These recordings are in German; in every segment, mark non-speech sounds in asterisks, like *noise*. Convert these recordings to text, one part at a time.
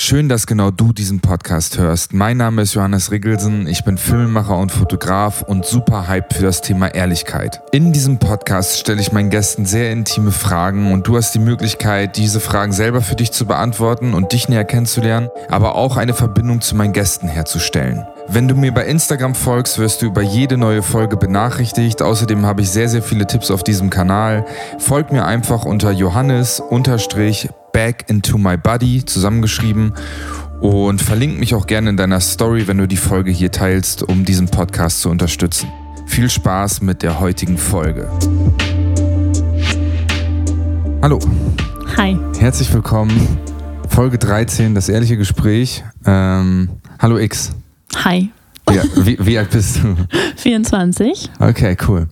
Schön, dass genau du diesen Podcast hörst. Mein Name ist Johannes Riggelsen, ich bin Filmemacher und Fotograf und super hype für das Thema Ehrlichkeit. In diesem Podcast stelle ich meinen Gästen sehr intime Fragen und du hast die Möglichkeit, diese Fragen selber für dich zu beantworten und dich näher kennenzulernen, aber auch eine Verbindung zu meinen Gästen herzustellen. Wenn du mir bei Instagram folgst, wirst du über jede neue Folge benachrichtigt. Außerdem habe ich sehr, sehr viele Tipps auf diesem Kanal. Folg mir einfach unter Johannes Back into my body zusammengeschrieben und verlink mich auch gerne in deiner Story, wenn du die Folge hier teilst, um diesen Podcast zu unterstützen. Viel Spaß mit der heutigen Folge. Hallo. Hi. Herzlich willkommen. Folge 13, das ehrliche Gespräch. Ähm, hallo X. Hi. Ja, wie, wie, alt bist du? *laughs* 24. Okay, cool.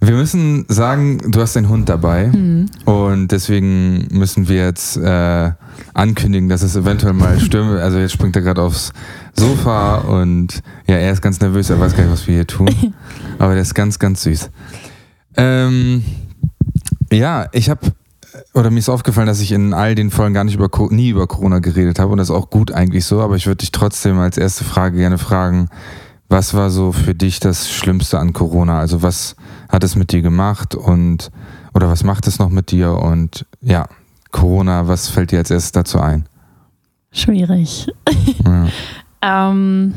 Wir müssen sagen, du hast einen Hund dabei mhm. und deswegen müssen wir jetzt äh, ankündigen, dass es eventuell mal stürme. Also jetzt springt er gerade aufs Sofa und ja, er ist ganz nervös, er weiß gar nicht, was wir hier tun. *laughs* Aber der ist ganz, ganz süß. Ähm, ja, ich habe oder mir ist aufgefallen, dass ich in all den Folgen gar nicht über nie über Corona geredet habe und das ist auch gut eigentlich so, aber ich würde dich trotzdem als erste Frage gerne fragen, was war so für dich das Schlimmste an Corona? Also was hat es mit dir gemacht und oder was macht es noch mit dir und ja, Corona, was fällt dir als erstes dazu ein? Schwierig. Ja. *laughs* ähm,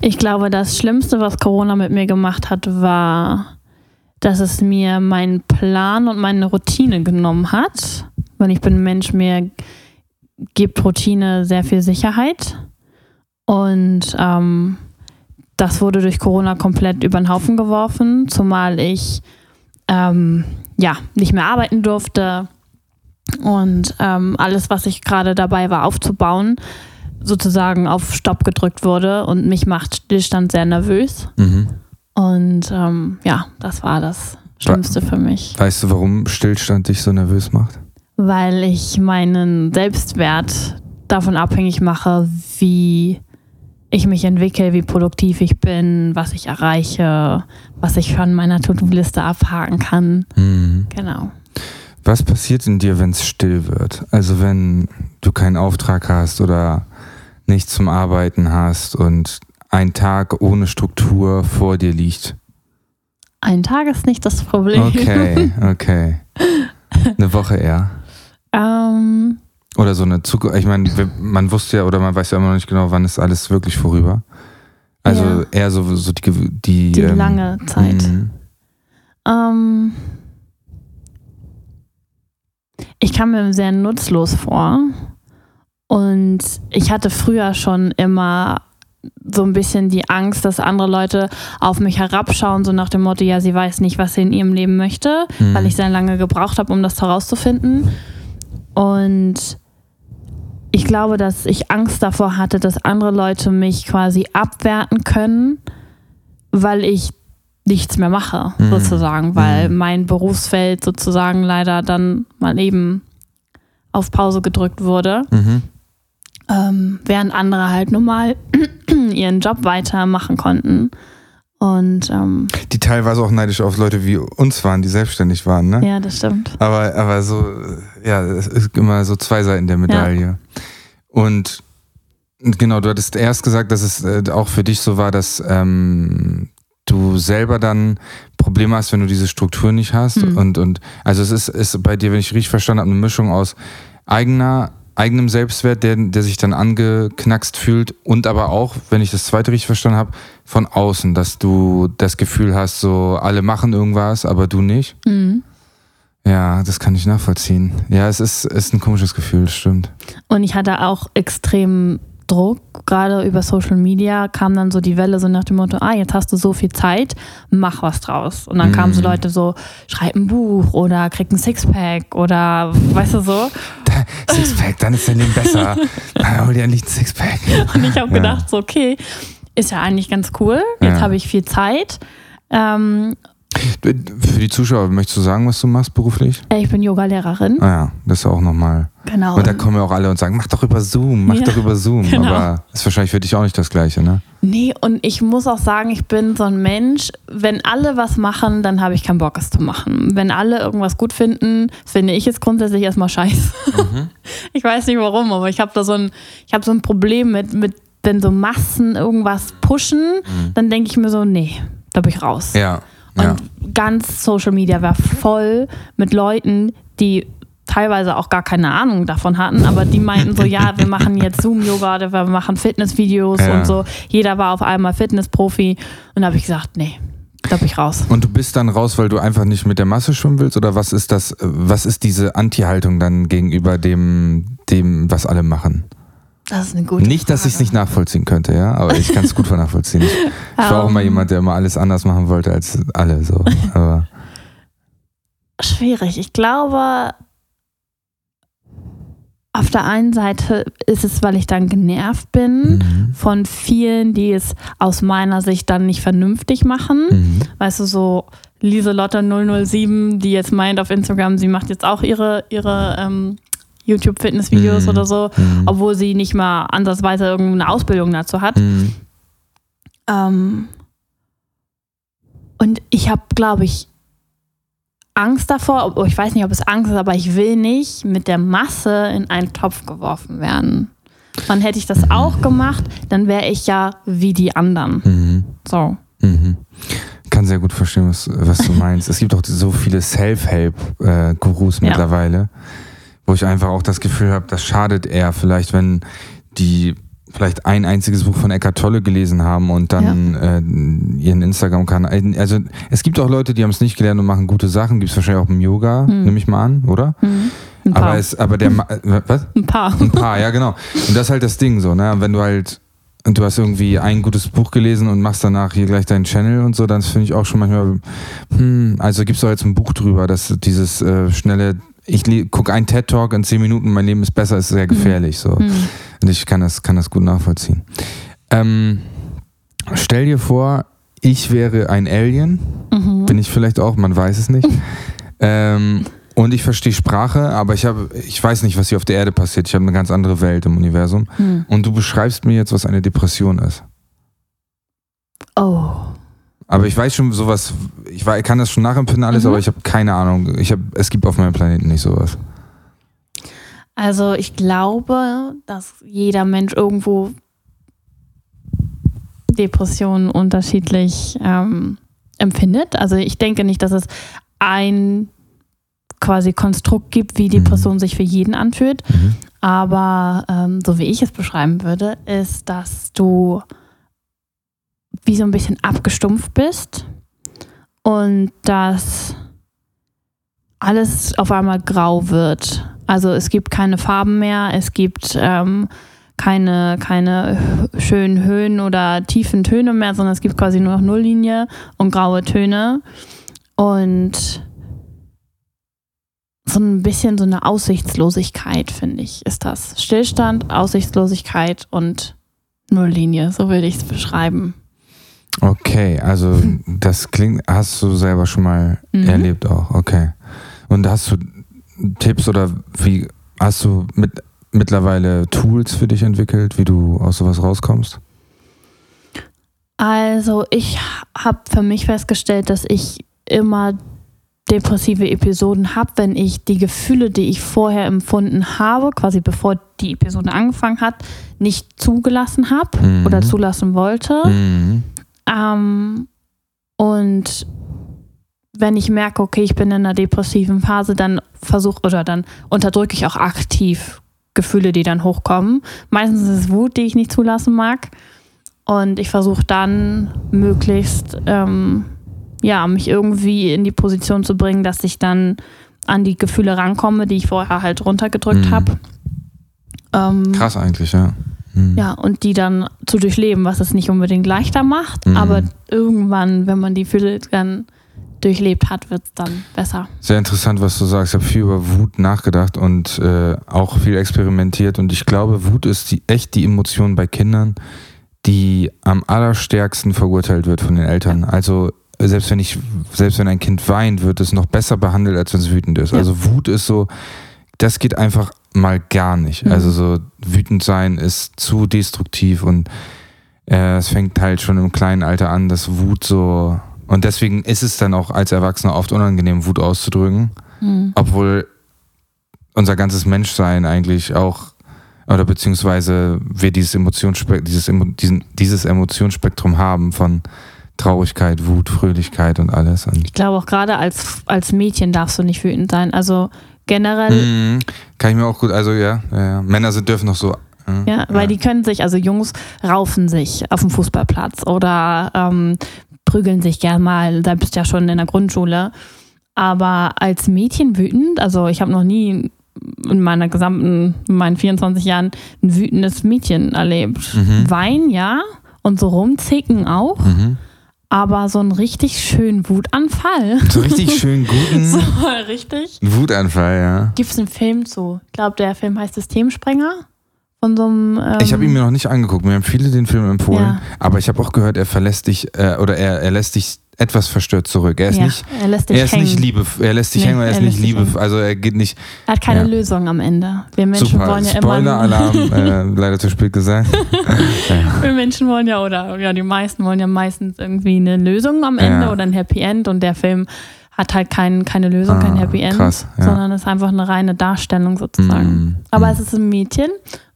ich glaube, das Schlimmste, was Corona mit mir gemacht hat, war dass es mir meinen Plan und meine Routine genommen hat. Weil ich bin ein Mensch, mir gibt Routine sehr viel Sicherheit. Und ähm, das wurde durch Corona komplett über den Haufen geworfen, zumal ich ähm, ja nicht mehr arbeiten durfte und ähm, alles, was ich gerade dabei war aufzubauen, sozusagen auf Stopp gedrückt wurde und mich macht Stillstand sehr nervös. Mhm. Und ähm, ja, das war das Schlimmste für mich. Weißt du, warum Stillstand dich so nervös macht? Weil ich meinen Selbstwert davon abhängig mache, wie ich mich entwickle, wie produktiv ich bin, was ich erreiche, was ich von meiner To-Do-Liste abhaken kann. Mhm. Genau. Was passiert in dir, wenn es still wird? Also wenn du keinen Auftrag hast oder nichts zum Arbeiten hast und ein Tag ohne Struktur vor dir liegt? Ein Tag ist nicht das Problem. Okay, *laughs* okay. Eine Woche eher. Ähm. Oder so eine Zukunft. Ich meine, man wusste ja oder man weiß ja immer noch nicht genau, wann ist alles wirklich vorüber. Also ja. eher so, so die, die, die ähm, lange Zeit. Mhm. Ähm, ich kam mir sehr nutzlos vor. Und ich hatte früher schon immer so ein bisschen die Angst, dass andere Leute auf mich herabschauen, so nach dem Motto, ja, sie weiß nicht, was sie in ihrem Leben möchte, mhm. weil ich sehr lange gebraucht habe, um das herauszufinden. Und ich glaube, dass ich Angst davor hatte, dass andere Leute mich quasi abwerten können, weil ich nichts mehr mache, mhm. sozusagen, weil mhm. mein Berufsfeld sozusagen leider dann mal eben auf Pause gedrückt wurde. Mhm ähm, während andere halt normal *clears throat* ihren Job weitermachen konnten. Und ähm, die teilweise auch neidisch auf Leute wie uns waren, die selbstständig waren, ne? Ja, das stimmt. Aber, aber so, ja, es ist immer so zwei Seiten der Medaille. Ja. Und genau, du hattest erst gesagt, dass es äh, auch für dich so war, dass ähm, du selber dann Probleme hast, wenn du diese Struktur nicht hast. Mhm. Und, und also es ist, ist bei dir, wenn ich richtig verstanden habe, eine Mischung aus eigener eigenem Selbstwert, der, der sich dann angeknackst fühlt und aber auch, wenn ich das zweite richtig verstanden habe, von außen, dass du das Gefühl hast, so alle machen irgendwas, aber du nicht. Mhm. Ja, das kann ich nachvollziehen. Ja, es ist, ist ein komisches Gefühl, stimmt. Und ich hatte auch extrem Druck, gerade über Social Media kam dann so die Welle so nach dem Motto, ah, jetzt hast du so viel Zeit, mach was draus. Und dann mhm. kamen so mhm. Leute so, schreib ein Buch oder krieg ein Sixpack oder weißt du so. Sixpack, dann ist dein Leben besser. *laughs* Hol dir endlich ein Sixpack. Und ich habe ja. gedacht, so, okay, ist ja eigentlich ganz cool. Jetzt ja. habe ich viel Zeit. Ähm, Für die Zuschauer, möchtest du sagen, was du machst beruflich? Äh, ich bin Yogalehrerin. Ah ja, das ist auch nochmal. Genau. Und da kommen ja auch alle und sagen, mach doch über Zoom, mach Ja, doch über Zoom. genau. Aber ist wahrscheinlich für dich auch nicht das Gleiche, ne? Nee, und ich muss auch sagen, ich bin so ein Mensch, wenn alle was machen, dann habe ich keinen Bock, es zu machen. Wenn alle irgendwas gut finden, finde ich es grundsätzlich erstmal scheiße. *laughs* Ich weiß nicht warum, aber ich habe da so ein, ich habe so ein Problem mit, mit, wenn so Massen irgendwas pushen, dann denke ich mir so, nee, da bin ich raus. Ja. Ja. Und ganz Social Media war voll mit Leuten, die teilweise auch gar keine Ahnung davon hatten, aber die meinten so, ja, wir machen jetzt Zoom-Yoga wir machen Fitnessvideos Ja. und so. Jeder war auf einmal Fitnessprofi und da habe ich gesagt, nee, da bin ich raus. Und du bist dann raus, weil du einfach nicht mit der Masse schwimmen willst? Oder was ist das, äh, was ist diese Anti-Haltung dann gegenüber dem, dem, was alle machen? Das ist eine gute nicht, dass ich es nicht nachvollziehen könnte, ja, aber ich kann es gut nachvollziehen. Ich, ich *laughs* war auch immer Ähm. jemand, der immer alles anders machen wollte als alle. So. Aber Schwierig. Ich glaube, auf der einen Seite ist es, weil ich dann genervt bin mhm. von vielen, die es aus meiner Sicht dann nicht vernünftig machen. Mhm. Weißt du, so Lieselotte 007, die jetzt meint auf Instagram, sie macht jetzt auch ihre, ihre ähm, YouTube-Fitness-Videos Mhm. oder so, Mhm. obwohl sie nicht mal ansatzweise irgendeine Ausbildung dazu hat. Mhm. Ähm, und ich habe, glaube ich, Angst davor, ob- ich weiß nicht, ob es Angst ist, aber ich will nicht mit der Masse in einen Topf geworfen werden. Dann hätte ich das auch gemacht, dann wäre ich ja wie die anderen. Mhm. So. Mhm. Kann sehr gut verstehen, was, was du meinst. es gibt auch so viele Self-Help-Gurus Ja. mittlerweile, wo ich einfach auch das Gefühl habe, das schadet eher vielleicht, wenn die vielleicht ein einziges Buch von Eckart Tolle gelesen haben und dann äh, ihren Instagram-Kanal. Also es gibt auch Leute, die haben es nicht gelernt und machen gute Sachen. Gibt es wahrscheinlich auch im Yoga, Hm. nehme ich mal an, oder? Hm. Ein paar. Aber, es, aber der äh, was? ein paar. Ein paar, ja genau. Und das ist halt das Ding so, ne? Wenn du halt und du hast irgendwie ein gutes Buch gelesen und machst danach hier gleich deinen Channel und so, dann finde ich auch schon manchmal, hm, also gibt's doch jetzt ein Buch drüber, dass dieses äh, schnelle, ich gucke einen TED Talk in zehn Minuten, mein Leben ist besser, ist sehr gefährlich so. Hm. Und ich kann das, kann das gut nachvollziehen. Ähm, stell dir vor, ich wäre ein Alien, Mhm. bin ich vielleicht auch, man weiß es nicht. *laughs* ähm, und ich verstehe Sprache, aber ich habe, ich weiß nicht, was hier auf der Erde passiert. Ich habe eine ganz andere Welt im Universum. Hm. Und du beschreibst mir jetzt, was eine Depression ist. Oh. Aber ich weiß schon sowas, ich wei- kann das schon nachempfinden alles, Mhm. aber ich habe keine Ahnung. Ich hab, es gibt auf meinem Planeten nicht sowas. Also ich glaube, dass jeder Mensch irgendwo Depressionen unterschiedlich ähm, empfindet. Also ich denke nicht, dass es ein quasi Konstrukt gibt, wie Depression sich für jeden anfühlt. Mhm. Aber ähm, so wie ich es beschreiben würde, ist, dass du wie so ein bisschen abgestumpft bist und dass alles auf einmal grau wird. Also es gibt keine Farben mehr, es gibt ähm, keine, keine schönen Höhen oder tiefen Töne mehr, sondern es gibt quasi nur noch Nulllinie und graue Töne. Und so ein bisschen so eine Aussichtslosigkeit, finde ich, ist das. Stillstand, Aussichtslosigkeit und Nulllinie, so würde ich es beschreiben. Okay, also das klingt, hast du selber schon mal Mhm. erlebt auch, okay. Und hast du Tipps oder wie hast du mit, mittlerweile Tools für dich entwickelt, wie du aus sowas rauskommst? Also ich habe für mich festgestellt, dass ich immer depressive Episoden habe, wenn ich die Gefühle, die ich vorher empfunden habe, quasi bevor die Episode angefangen hat, nicht zugelassen habe Mhm. oder zulassen wollte. Mhm. Ähm, und wenn ich merke, okay, ich bin in einer depressiven Phase, dann versuche oder dann unterdrücke ich auch aktiv Gefühle, die dann hochkommen. Meistens ist es Wut, die ich nicht zulassen mag. Und ich versuche dann möglichst, ähm, ja, mich irgendwie in die Position zu bringen, dass ich dann an die Gefühle rankomme, die ich vorher halt runtergedrückt Mhm. habe. Ähm, Krass eigentlich, ja. Mhm. ja, und die dann zu durchleben, was es nicht unbedingt leichter macht. Mhm. Aber irgendwann, wenn man die Gefühle dann durchlebt hat, wird es dann besser. Sehr interessant, was du sagst. Ich habe viel über Wut nachgedacht und äh, auch viel experimentiert. Und ich glaube, Wut ist die, echt die Emotion bei Kindern, die am allerstärksten verurteilt wird von den Eltern. Also selbst wenn ich, selbst wenn ein Kind weint, wird es noch besser behandelt, als wenn es wütend ist. Ja. Also Wut ist so, das geht einfach mal gar nicht. Mhm. Also so wütend sein ist zu destruktiv und äh, es fängt halt schon im kleinen Alter an, dass Wut so und deswegen ist es dann auch als Erwachsener oft unangenehm, Wut auszudrücken, Hm. obwohl unser ganzes Menschsein eigentlich auch oder beziehungsweise wir dieses Emotionsspektrum, dieses, diesen, dieses Emotionsspektrum haben von Traurigkeit, Wut, Fröhlichkeit und alles. Und Ich glaube auch gerade als, als Mädchen darfst du nicht wütend sein. Also generell, Mhm. Kann ich mir auch gut, also ja, ja, ja. Männer sind, dürfen noch so. äh, ja, weil die können sich, also Jungs raufen sich auf dem Fußballplatz oder ähm, prügeln sich gern mal, da bist du ja schon in der Grundschule. Aber als Mädchen wütend, also ich habe noch nie in meiner gesamten, in meinen 24 Jahren ein wütendes Mädchen erlebt. Mhm. Weinen, ja, und so rumzicken auch, Mhm. Aber so einen richtig schönen Wutanfall. So richtig schön guten *laughs* so richtig. Wutanfall, ja. Gibt es einen Film zu? Ich glaube, der Film heißt Systemsprenger. Von so einem. Ähm, Ich habe ihn mir noch nicht angeguckt. Mir haben viele den Film empfohlen. Ja. Aber ich habe auch gehört, er verlässt dich äh, oder er, er lässt dich etwas verstört zurück. Er ist ja, nicht. er lässt dich Er ist hängen. nicht liebe, er lässt dich Nee, hängen, er ist er nicht lässt dich liebe, also er geht nicht. er hat keine Ja. Lösung am Ende. Wir Menschen Super, wollen ja immer. Spoiler-Alarm, *laughs* äh, leider zu spät gesagt. *laughs* ja. Wir Menschen wollen ja, oder ja, die meisten wollen ja meistens irgendwie eine Lösung am Ende oder ein Happy End und der Film hat halt kein, keine Lösung, kein Ah, Happy End, krass, sondern ist einfach eine reine Darstellung sozusagen. Mm, Aber mm. es ist ein Mädchen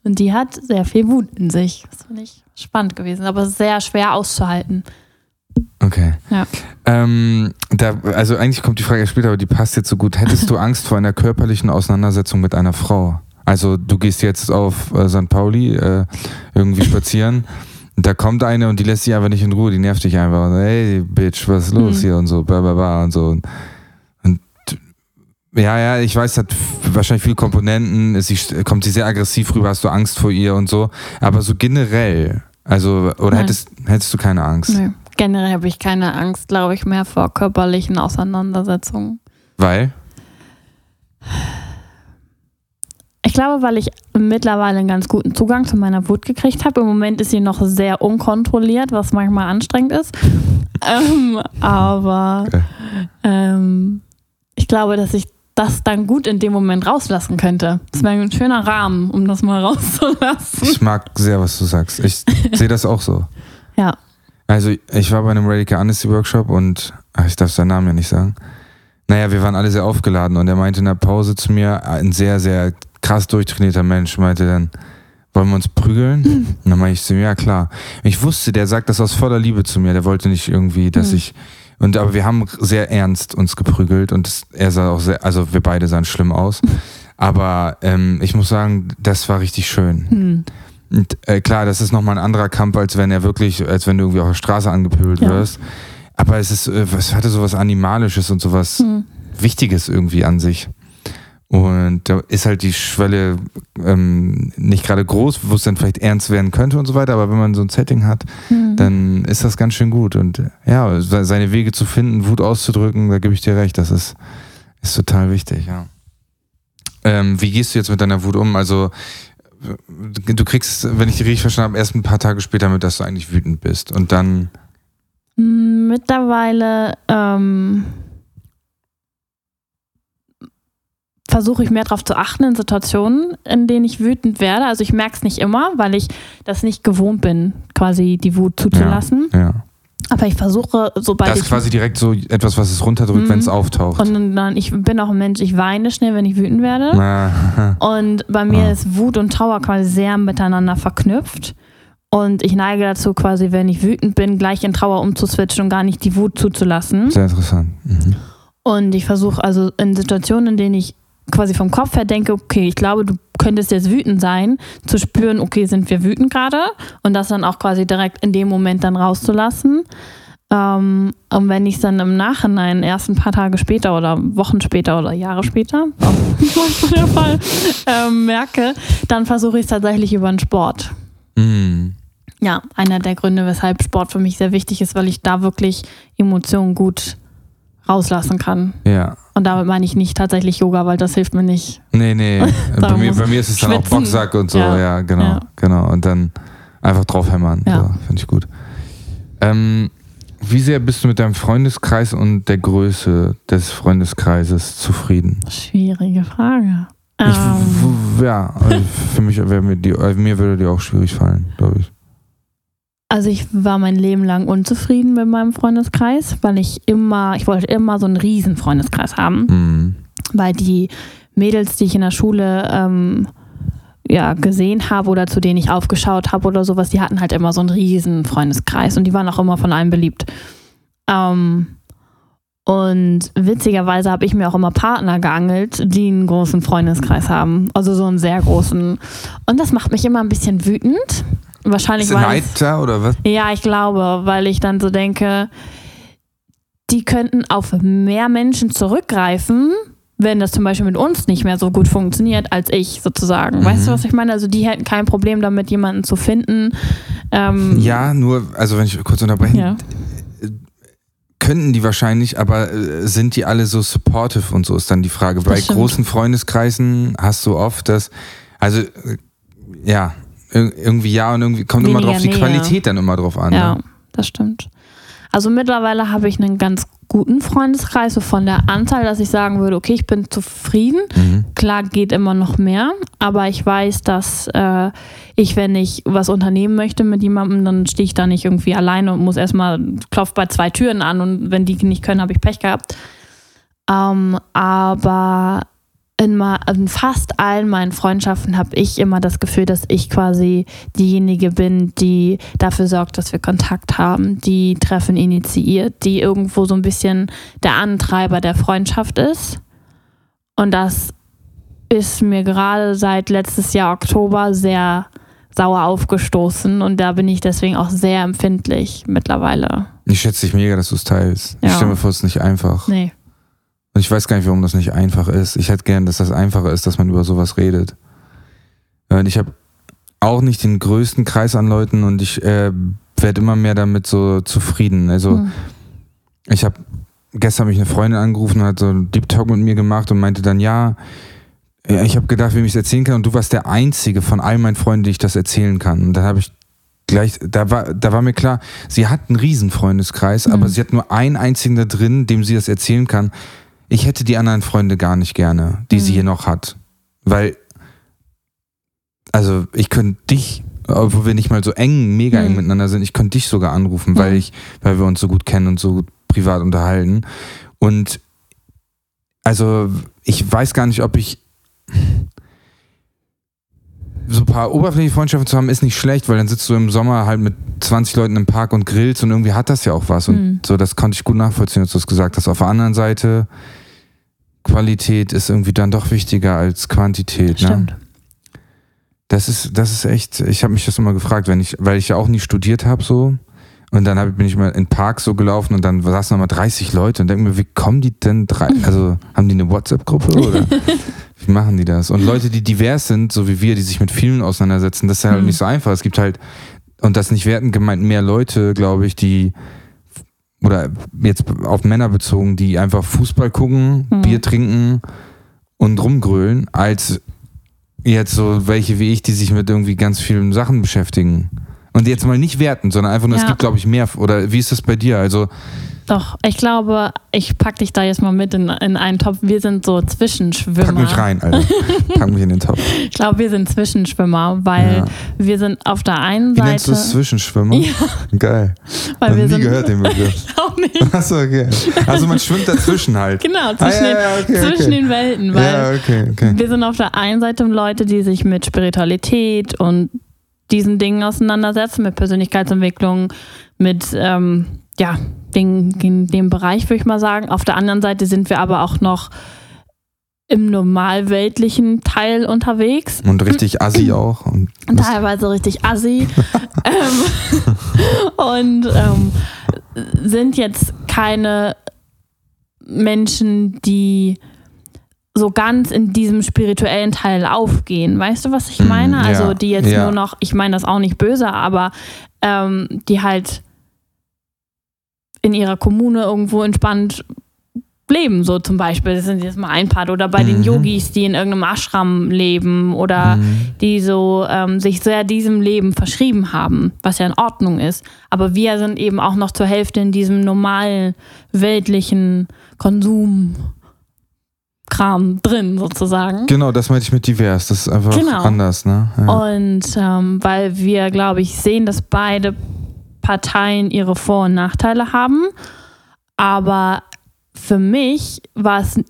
und die hat sehr viel Wut in sich. Das finde ich spannend gewesen, aber sehr schwer auszuhalten. Okay. Ja. Ähm, da, also eigentlich kommt die Frage später, aber die passt jetzt so gut. Hättest du *laughs* Angst vor einer körperlichen Auseinandersetzung mit einer Frau? Also du gehst jetzt auf äh, St. Pauli äh, irgendwie spazieren. und Da kommt eine und die lässt dich einfach nicht in Ruhe, die nervt dich einfach. Und, hey, Bitch, was ist los Hm. hier und so, bla bla bla und so. Und, und ja, ja, ich weiß, hat wahrscheinlich viele Komponenten, sie, kommt sie sehr aggressiv rüber, hast du Angst vor ihr und so. Aber so generell, also, oder Nein. hättest, hättest du keine Angst? Nö. Generell habe ich keine Angst, glaube ich, mehr vor körperlichen Auseinandersetzungen. Weil? Ich glaube, weil ich mittlerweile einen ganz guten Zugang zu meiner Wut gekriegt habe. Im Moment ist sie noch sehr unkontrolliert, was manchmal anstrengend ist. *laughs* ähm, aber Okay. ähm, ich glaube, dass ich das dann gut in dem Moment rauslassen könnte. Das wäre ein schöner Rahmen, um das mal *laughs* rauszulassen. Ich mag sehr, was du sagst. Ich sehe das auch so. Ja. Also ich war bei einem Radical Honesty Workshop und ach, ich darf seinen Namen ja nicht sagen. Naja, wir waren alle sehr aufgeladen und er meinte in der Pause zu mir, ein sehr, sehr krass durchtrainierter Mensch, meinte dann, wollen wir uns prügeln? *laughs* Und dann meinte ich zu ihm, ja klar. Ich wusste, der sagt das aus voller Liebe zu mir. Der wollte nicht irgendwie, dass Mhm. ich. Und aber wir haben sehr ernst uns geprügelt und es, er sah auch sehr, also wir beide sahen schlimm aus. *laughs* Aber ähm, ich muss sagen, das war richtig schön. Und, äh, klar, das ist nochmal ein anderer Kampf, als wenn er wirklich, als wenn du irgendwie auf der Straße angepöbelt Ja. wirst. Aber es ist, äh, es hatte sowas Animalisches und sowas Hm. Wichtiges irgendwie an sich. Und da ist halt die Schwelle ähm, nicht gerade groß, wo es dann vielleicht ernst werden könnte und so weiter, aber wenn man so ein Setting hat, Hm. dann ist das ganz schön gut. Und ja, se- seine Wege zu finden, Wut auszudrücken, da gebe ich dir recht, das ist, ist total wichtig, ja. Ähm, wie gehst du jetzt mit deiner Wut um? Also, du kriegst, wenn ich die richtig verstanden habe, erst ein paar Tage später mit, dass du eigentlich wütend bist. Und dann, Mittlerweile ähm, versuche ich mehr darauf zu achten in Situationen, in denen ich wütend werde. Also ich merke es nicht immer, weil ich das nicht gewohnt bin, quasi die Wut zuzulassen. ja. Aber ich versuche, sobald Das ich ist quasi direkt so etwas, was es runterdrückt, Mhm. wenn es auftaucht. und dann, ich bin auch ein Mensch, ich weine schnell, wenn ich wütend werde. Ah, *laughs* Und bei mir Ah. ist Wut und Trauer quasi sehr miteinander verknüpft. Und ich neige dazu, quasi, wenn ich wütend bin, gleich in Trauer umzuswitchen und gar nicht die Wut zuzulassen. Sehr interessant. Mhm. Und ich versuche also in Situationen, in denen ich quasi vom Kopf her denke, okay, ich glaube, du könntest jetzt wütend sein, zu spüren, okay, sind wir wütend gerade? Und das dann auch quasi direkt in dem Moment dann rauszulassen. Ähm, und wenn ich es dann im Nachhinein, erst ein paar Tage später oder Wochen später oder Jahre später, *laughs* manchmal der Fall, ähm, merke, dann versuche ich es tatsächlich über den Sport. Mhm. Ja, einer der Gründe, weshalb Sport für mich sehr wichtig ist, weil ich da wirklich Emotionen gut rauslassen kann. Ja. Und damit meine ich nicht tatsächlich Yoga, weil das hilft mir nicht. Nee, nee. *laughs* bei, mir, bei mir ist es dann auch schwitzen. Boxsack und so, ja, Ja. genau, Ja. genau. Und dann einfach draufhämmern. Ja. So, Finde ich gut. Ähm, Wie sehr bist du mit deinem Freundeskreis und der Größe des Freundeskreises zufrieden? Schwierige Frage. Ich, ähm. ja, also für mich wäre mir die, also mir würde die auch schwierig fallen, glaube ich. Also ich war mein Leben lang unzufrieden mit meinem Freundeskreis, weil ich immer, ich wollte immer so einen riesen Freundeskreis haben. Mhm. Weil die Mädels, die ich in der Schule ähm, ja, gesehen habe oder zu denen ich aufgeschaut habe oder sowas, die hatten halt immer so einen riesen Freundeskreis und die waren auch immer von allen beliebt. Ähm, und witzigerweise habe ich mir auch immer Partner geangelt, die einen großen Freundeskreis haben. Also so einen sehr großen. Und das macht mich immer ein bisschen wütend. Wahrscheinlich Ist Neid da oder was? Ja, ich glaube, weil ich dann so denke, die könnten auf mehr Menschen zurückgreifen, wenn das zum Beispiel mit uns nicht mehr so gut funktioniert als ich sozusagen. Mhm. Weißt du, was ich meine? Also die hätten kein Problem damit, jemanden zu finden. Ähm, ja, nur, also wenn ich kurz unterbrechen, ja. könnten die wahrscheinlich, aber äh, sind die alle so supportive und so ist dann die Frage. Das Bei stimmt. großen Freundeskreisen hast du oft das, also äh, irgendwie ja und irgendwie kommt Weniger immer drauf, die Nähe. Qualität dann immer drauf an. Ja, ne? das stimmt. Also mittlerweile habe ich einen ganz guten Freundeskreis, so von der Anzahl, dass ich sagen würde, okay, ich bin zufrieden. Mhm. Klar geht immer noch mehr, aber ich weiß, dass äh, ich, wenn ich was unternehmen möchte mit jemandem, dann stehe ich da nicht irgendwie alleine und muss erstmal klopft bei zwei Türen an und wenn die nicht können, habe ich Pech gehabt. Ähm, aber in, in fast allen meinen Freundschaften habe ich immer das Gefühl, dass ich quasi diejenige bin, die dafür sorgt, dass wir Kontakt haben, die Treffen initiiert, die irgendwo so ein bisschen der Antreiber der Freundschaft ist. Und das ist mir gerade seit letztes Jahr Oktober sehr sauer aufgestoßen und da bin ich deswegen auch sehr empfindlich mittlerweile. Ich schätze dich mega, dass du es teilst. Ja. Ich stelle mir vor, es ist nicht einfach. Nee. Und ich weiß gar nicht, warum das nicht einfach ist. Ich hätte gern, dass das einfacher ist, dass man über sowas redet. Und ich habe auch nicht den größten Kreis an Leuten und ich äh, werde immer mehr damit so zufrieden. Also mhm. ich habe gestern habe ich eine Freundin angerufen und hat so einen Deep Talk mit mir gemacht und meinte dann, ja, ich habe gedacht, wem ich es erzählen kann und du warst der Einzige von all meinen Freunden, die ich das erzählen kann. Und dann habe ich gleich, da war, da war mir klar, sie hat einen riesen Freundeskreis, mhm. aber sie hat nur einen einzigen da drin, dem sie das erzählen kann ich hätte die anderen Freunde gar nicht gerne, die mhm. sie hier noch hat. Weil, also ich könnte dich, obwohl wir nicht mal so eng, mega mhm. eng miteinander sind, ich könnte dich sogar anrufen, weil ich, weil wir uns so gut kennen und so gut privat unterhalten. Und also ich weiß gar nicht, ob ich so ein paar oberflächliche Freundschaften zu haben, ist nicht schlecht, weil dann sitzt du im Sommer halt mit 20 Leuten im Park und grillst und irgendwie hat das ja auch was. Und mhm. so, das konnte ich gut nachvollziehen, als du es gesagt hast. Auf der anderen Seite Qualität ist irgendwie dann doch wichtiger als Quantität. Ne? Stimmt. Das ist, das ist echt, ich habe mich das immer gefragt, wenn ich, weil ich ja auch nie studiert habe so. Und dann hab, bin ich mal in Parks so gelaufen und dann saßen nochmal 30 Leute und denke mir, wie kommen die denn drei? *laughs* Also haben die eine WhatsApp-Gruppe oder *laughs* wie machen die das? Und Leute, die divers sind, so wie wir, die sich mit vielen auseinandersetzen, das ist halt mhm. nicht so einfach. Es gibt halt, und das nicht werten gemeint, mehr Leute, glaube ich, die oder jetzt auf Männer bezogen, die einfach Fußball gucken, mhm. Bier trinken und rumgrölen, als jetzt so welche wie ich, die sich mit irgendwie ganz vielen Sachen beschäftigen. Und jetzt mal nicht werten, sondern einfach nur, ja. es gibt, glaube ich, mehr. Oder wie ist das bei dir? Also doch, ich glaube, ich packe dich da jetzt mal mit in, in einen Topf. Wir sind so Zwischenschwimmer. Pack mich rein, Alter. *laughs* Pack mich in den Topf. Ich glaube, wir sind Zwischenschwimmer, weil ja. wir sind auf der einen Seite. Wie nennst du es Zwischenschwimmer? Ja. Geil. Weil Hab wir nie sind, gehört den Begriff. ich *laughs* auch nicht. Achso, okay. Also man schwimmt dazwischen halt. Genau, zwischen, ah, ja, ja, okay, zwischen okay. den Welten. Weil ja, okay, okay. wir sind auf der einen Seite Leute, die sich mit Spiritualität und diesen Dingen auseinandersetzen, mit Persönlichkeitsentwicklung, mit ähm, ja, den, in dem Bereich, würde ich mal sagen. Auf der anderen Seite sind wir aber auch noch im normalweltlichen Teil unterwegs. Und richtig assi auch. Und Teilweise richtig assi. *laughs* ähm, *laughs* und ähm, sind jetzt keine Menschen, die so ganz in diesem spirituellen Teil aufgehen. Weißt du, was ich meine? Mm, ja, also die jetzt ja. nur noch, ich meine das auch nicht böse, aber ähm, die halt in ihrer Kommune irgendwo entspannt leben. So zum Beispiel, das sind jetzt mal ein Part. Oder bei mhm. den Yogis, die in irgendeinem Ashram leben oder mhm. die so ähm, sich sehr diesem Leben verschrieben haben, was ja in Ordnung ist. Aber wir sind eben auch noch zur Hälfte in diesem normalen, weltlichen Konsum. Kram drin, sozusagen. Genau, das meinte ich mit divers. Das ist einfach genau. anders, ne? Ja. Und ähm, weil wir, glaube ich, sehen, dass beide Parteien ihre Vor- und Nachteile haben. Aber für mich war es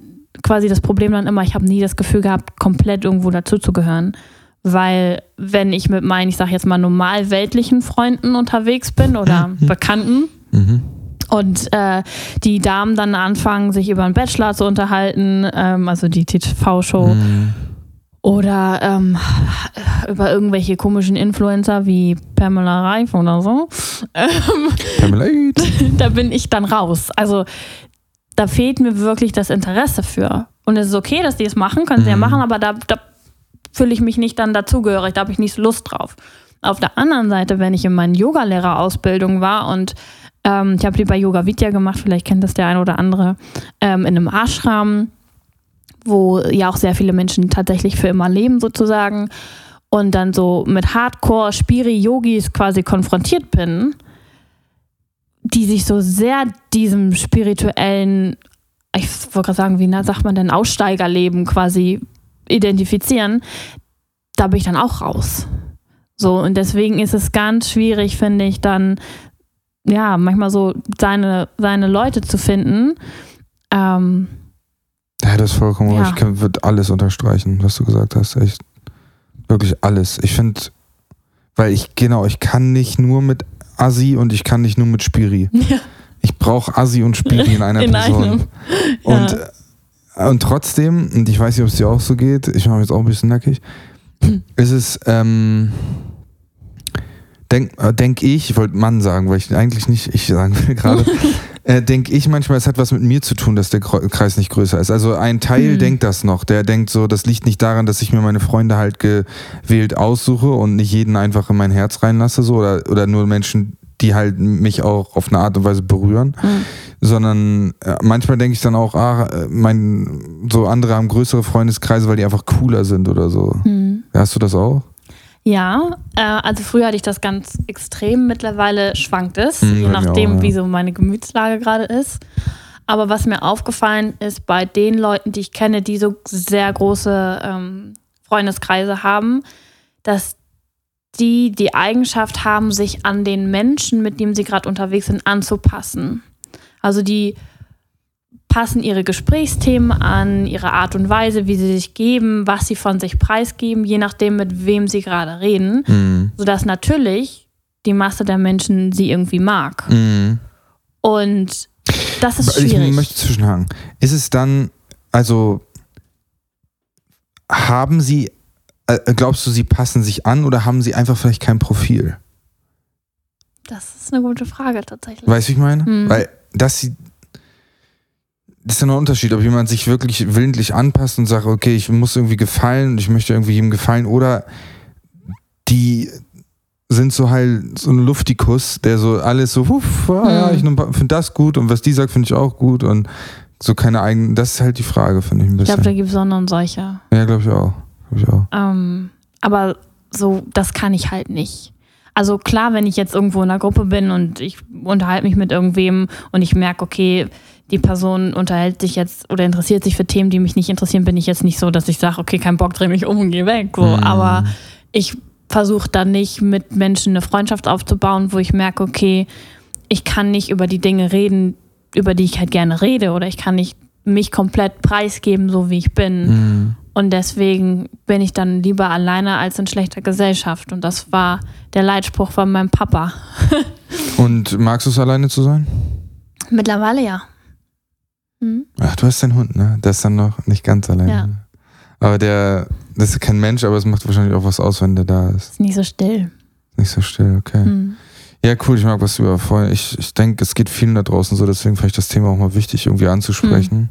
quasi das Problem dann immer, ich habe nie das Gefühl gehabt, komplett irgendwo dazuzugehören. Weil wenn ich mit meinen, ich sage jetzt mal normal weltlichen Freunden unterwegs bin oder mhm. Bekannten mhm. und äh, die Damen dann anfangen, sich über einen Bachelor zu unterhalten, ähm, also die TV-Show, mhm oder ähm, *sighs* über irgendwelche komischen Influencer wie Pamela Reif oder so. *laughs* Ähm, Pamela *laughs* da bin ich dann raus. Also da fehlt mir wirklich das Interesse für. Und es ist okay, dass die es machen, können sie ja mhm. machen, aber da, da fühle ich mich nicht dann dazugehörig, da habe ich nicht Lust drauf. Auf der anderen Seite, wenn ich in meiner Yogalehrerausbildung war und ähm, ich habe die bei Yoga Vidya gemacht, vielleicht kennt das der eine oder andere, ähm, in einem Ashram wo ja auch sehr viele Menschen tatsächlich für immer leben sozusagen und dann so mit Hardcore Spiri-Yogis quasi konfrontiert bin, die sich so sehr diesem spirituellen, ich wollte gerade sagen, wie sagt man denn, Aussteigerleben quasi identifizieren, da bin ich dann auch raus. So, und deswegen ist es ganz schwierig, finde ich, dann, ja, manchmal so seine, seine Leute zu finden. Ähm, ja, das ist vollkommen ja. Ich würde alles unterstreichen, was du gesagt hast. Echt. Wirklich alles. Ich finde, weil ich, genau, ich kann nicht nur mit Assi und ich kann nicht nur mit Spiri. *laughs* Ja. Ich brauche Assi und Spiri in *laughs* einer in Person. Einem. Ja. Und, und trotzdem, und ich weiß nicht, ob es dir auch so geht, ich mache jetzt auch ein bisschen nackig, hm. ist es, ähm, denk, äh, denk ich, ich wollte Mann sagen, weil ich eigentlich nicht ich sagen will *laughs* gerade, äh, denke ich manchmal, es hat was mit mir zu tun, dass der Kreis nicht größer ist. Also ein Teil mhm. denkt das noch. Der denkt so, das liegt nicht daran, dass ich mir meine Freunde halt gewählt aussuche und nicht jeden einfach in mein Herz reinlasse, so oder, oder nur Menschen, die halt mich auch auf eine Art und Weise berühren, mhm. sondern äh, manchmal denke ich dann auch, ah, mein, so andere haben größere Freundeskreise, weil die einfach cooler sind oder so. Mhm. Hast du das auch? Ja, äh, also früher hatte ich das ganz extrem, mittlerweile schwankt es, mhm, je nachdem, auch, ja. wie so meine Gemütslage gerade ist. Aber was mir aufgefallen ist bei den Leuten, die ich kenne, die so sehr große ähm, Freundeskreise haben, dass die die Eigenschaft haben, sich an den Menschen, mit denen sie gerade unterwegs sind, anzupassen. Also die passen ihre Gesprächsthemen an, ihre Art und Weise, wie sie sich geben, was sie von sich preisgeben, je nachdem, mit wem sie gerade reden, mhm. sodass natürlich die Masse der Menschen sie irgendwie mag. Mhm. Und das ist schwierig. Ich möchte zwischenhaken. Ist es dann, also haben sie, äh, glaubst du, sie passen sich an oder haben sie einfach vielleicht kein Profil? Das ist eine gute Frage tatsächlich. Weißt du, wie ich meine? Mhm. Weil, dass sie das ist ja noch ein Unterschied, ob jemand sich wirklich willentlich anpasst und sagt, okay, ich muss irgendwie gefallen und ich möchte irgendwie ihm gefallen oder die sind so halt so ein Luftikus, der so alles so, wuff, ah, ja, ich finde das gut und was die sagt, finde ich auch gut und so keine eigenen, das ist halt die Frage, finde ich ein bisschen. Ich glaube, da gibt es Sonne und solche. Ja, glaube ich auch. Glaub ich auch. Ähm, aber so, das kann ich halt nicht. Also klar, wenn ich jetzt irgendwo in einer Gruppe bin und ich unterhalte mich mit irgendwem und ich merke, okay, die Person unterhält sich jetzt oder interessiert sich für Themen, die mich nicht interessieren, bin ich jetzt nicht so, dass ich sage, okay, kein Bock, dreh mich um und geh weg. So. Mhm. Aber ich versuche dann nicht mit Menschen eine Freundschaft aufzubauen, wo ich merke, okay, ich kann nicht über die Dinge reden, über die ich halt gerne rede oder ich kann nicht mich komplett preisgeben, so wie ich bin. Mhm. Und deswegen bin ich dann lieber alleine als in schlechter Gesellschaft. Und das war der Leitspruch von meinem Papa. *laughs* Und magst du es alleine zu sein? Mittlerweile ja. Mhm. Ach, du hast deinen Hund, ne? Der ist dann noch nicht ganz allein. Ja. Aber der, das ist kein Mensch, aber es macht wahrscheinlich auch was aus, wenn der da ist. Ist nicht so still. Nicht so still, okay. Mhm. Ja, cool, ich mag, was über Ich, ich denke, es geht vielen da draußen so, deswegen vielleicht das Thema auch mal wichtig, irgendwie anzusprechen. Mhm.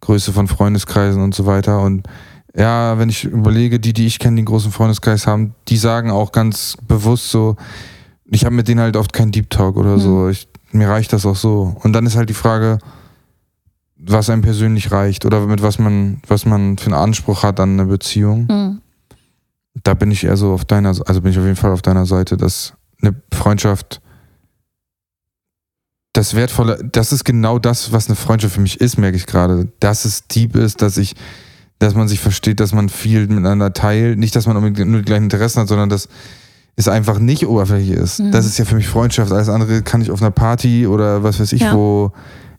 Größe von Freundeskreisen und so weiter. Und ja, wenn ich überlege, die, die ich kenne, die einen großen Freundeskreis haben, die sagen auch ganz bewusst so, ich habe mit denen halt oft keinen Deep Talk oder mhm. so. Ich, mir reicht das auch so. Und dann ist halt die Frage, was einem persönlich reicht oder mit was man, was man für einen Anspruch hat an eine Beziehung. Mhm. Da bin ich eher so auf deiner, also bin ich auf jeden Fall auf deiner Seite, dass eine Freundschaft das Wertvolle, das ist genau das, was eine Freundschaft für mich ist, merke ich gerade. Dass es deep ist, dass ich, dass man sich versteht, dass man viel miteinander teilt. Nicht, dass man unbedingt nur die gleichen Interessen hat, sondern dass es einfach nicht oberflächlich ist. Mhm. Das ist ja für mich Freundschaft. Alles andere kann ich auf einer Party oder was weiß ich Ja. wo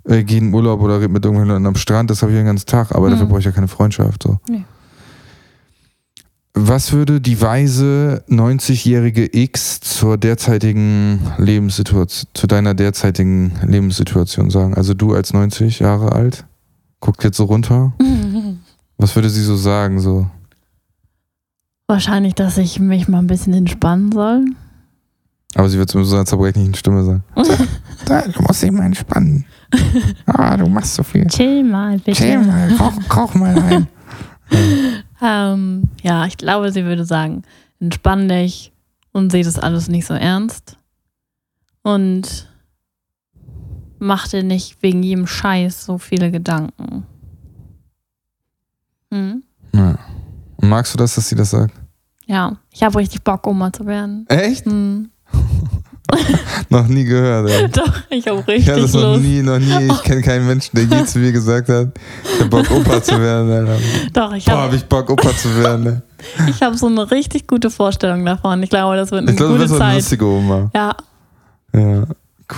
äh, gehen in Urlaub oder red mit irgendwelchen Leuten am Strand. Das habe ich den ganzen Tag. Aber Mhm. dafür brauche ich ja keine Freundschaft. So. Nee. Was würde die weise 90-jährige X zur derzeitigen Lebenssituation, zu deiner derzeitigen Lebenssituation sagen? Also du als 90 Jahre alt, guckt jetzt so runter. *laughs* Was würde sie so sagen? So, Wahrscheinlich, dass ich mich mal ein bisschen entspannen soll. Aber sie wird mit so einer zerbrechlichen Stimme sagen. *laughs* du musst dich mal entspannen. *laughs* Ah, du machst so viel. Chill mal, bitte. mal, koch, koch mal ein. *laughs* Ähm, ja, ich glaube, sie würde sagen, entspann dich und sieh das alles nicht so ernst. Und mach dir nicht wegen jedem Scheiß so viele Gedanken. Hm? Ja. Und magst du das, dass sie das sagt? Ja, ich habe richtig Bock, Oma zu werden. Echt? Hm. *laughs* Noch nie gehört, ey. *laughs* Doch, ich habe Ich richtig hatte das noch Lust. nie, noch nie. Ich kenne keinen Menschen, der je *laughs* zu mir gesagt hat, ich hab Bock, Opa zu werden. Alter. Doch, ich Boah, hab habe ich Bock, Opa zu werden. Ne? ich hab so eine richtig gute Vorstellung davon. Ich glaube, das wird eine Ich glaube, du gute bist eine Zeit. lustige Oma. Ja, Ja,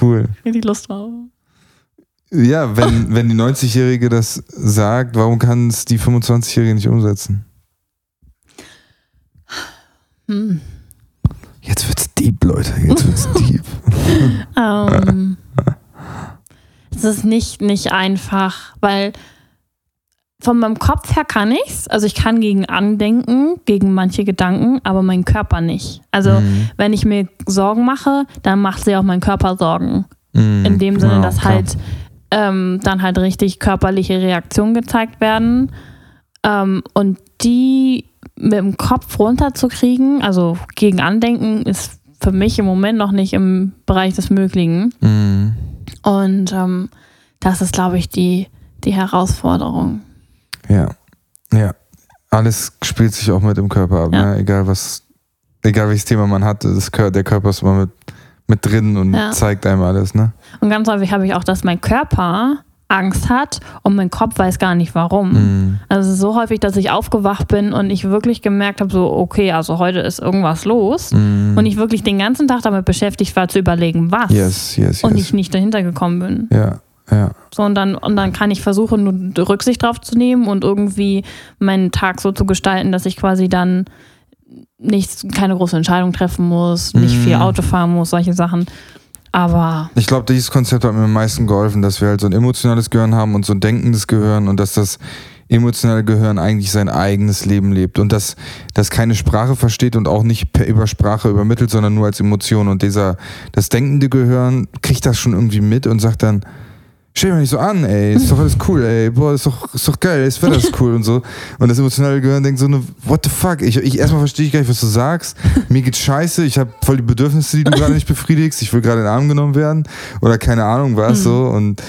cool. richtig Lust drauf. Ja, wenn, wenn die 90-Jährige das sagt, warum kann es die 25-Jährige nicht umsetzen? Hm. Jetzt deep, Leute. Jetzt wird's *laughs* deep. Ähm, es ist nicht, nicht einfach, weil von meinem Kopf her kann ich's. Also ich kann gegen andenken, gegen manche Gedanken, aber mein Körper nicht. Also Mhm. wenn ich mir Sorgen mache, dann macht sie auch mein Körper Sorgen. Mhm. In dem Sinne, Ja, dass klar. halt ähm, dann halt richtig körperliche Reaktionen gezeigt werden. Ähm, und die mit dem Kopf runterzukriegen, also gegen Andenken, ist für mich im Moment noch nicht im Bereich des Möglichen. Mhm. Und ähm, das ist, glaube ich, die, die Herausforderung. Ja. Ja. Alles spielt sich auch mit im Körper ab, Ja. ne? Egal was, egal welches Thema man hat, das, der Körper ist immer mit, mit drin und Ja. zeigt einem alles, ne? Und ganz häufig habe ich auch, dass mein Körper Angst hat und mein Kopf weiß gar nicht warum. Mhm. Also so häufig, dass ich aufgewacht bin und ich wirklich gemerkt habe, so, okay, also heute ist irgendwas los. Mhm. Und ich wirklich den ganzen Tag damit beschäftigt war, zu überlegen, was. Yes, yes, Und yes. ich nicht dahinter gekommen bin. Ja, ja. So, und dann, und dann kann ich versuchen, nur Rücksicht drauf zu nehmen und irgendwie meinen Tag so zu gestalten, dass ich quasi dann nicht, keine große Entscheidung treffen muss, nicht Mhm. viel Auto fahren muss, solche Sachen. Aber Ich glaube, dieses Konzept hat mir am meisten geholfen, dass wir halt so ein emotionales Gehirn haben und so ein denkendes Gehirn und dass das emotionale Gehirn eigentlich sein eigenes Leben lebt und dass das keine Sprache versteht und auch nicht per über Sprache übermittelt, sondern nur als Emotion. Und dieser, das denkende Gehirn kriegt das schon irgendwie mit und sagt dann, stell mich nicht so an, ey, ist doch alles cool, ey, boah, ist doch, ist doch geil, das Wetter ist *laughs* cool und so. Und das emotionale Gehirn denkt so, ne, what the fuck, ich, ich erstmal verstehe ich gar nicht, was du sagst, *laughs* mir geht's scheiße, ich habe voll die Bedürfnisse, die du gerade nicht befriedigst, ich will gerade in den Arm genommen werden oder keine Ahnung was Mhm. so und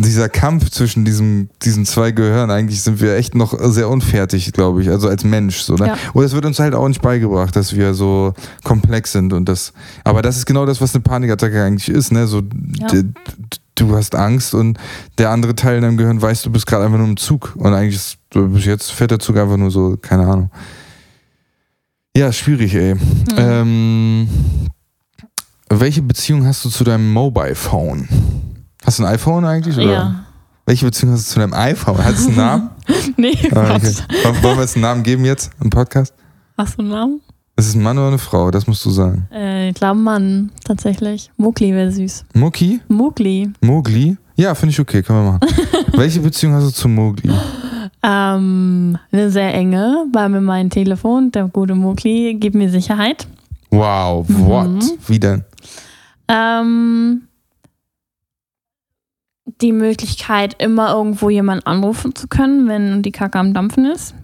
dieser Kampf zwischen diesem, diesen zwei Gehirnen, eigentlich sind wir echt noch sehr unfertig, glaube ich, also als Mensch. So, ne? Ja. Und es wird uns halt auch nicht beigebracht, dass wir so komplex sind und das, aber das ist genau das, was eine Panikattacke eigentlich ist, ne? So, d- du hast Angst und der andere Teil in deinem Gehirn weiß, du bist gerade einfach nur im Zug und eigentlich ist, du bist jetzt fährt der Zug einfach nur so, keine Ahnung. Ja, schwierig, ey. Mhm. Ähm, welche Beziehung hast du zu deinem Mobile Phone? Hast du ein iPhone eigentlich? Oder? ja. Welche Beziehung hast du zu deinem iPhone? Hat es einen Namen? *laughs* Nee, Ah, okay. Wollen wir jetzt einen Namen geben jetzt im Podcast? Hast du einen Namen? Ist es ein Mann oder eine Frau? Das musst du sagen. Äh, ich glaube Mann, tatsächlich. Mugli wäre süß. Mucki? Mugli. Mogli? Ja, finde ich okay, können wir machen. *laughs* welche Beziehung hast du zu Mogli? Ähm, eine sehr enge, weil mir mein Telefon, der gute Mugli, gibt mir Sicherheit. Wow, Mhm. what? Wie denn? Ähm, die Möglichkeit, immer irgendwo jemanden anrufen zu können, wenn die Kacke am Dampfen ist.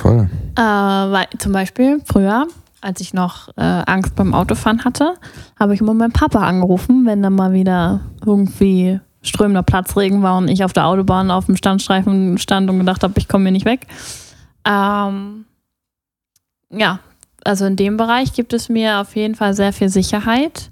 Voll. Äh, weil zum Beispiel früher, als ich noch äh, Angst beim Autofahren hatte, habe ich immer meinen Papa angerufen, wenn dann mal wieder irgendwie strömender Platzregen war und ich auf der Autobahn auf dem Standstreifen stand und gedacht habe, ich komme hier nicht weg. Ähm, ja, also in dem Bereich gibt es mir auf jeden Fall sehr viel Sicherheit.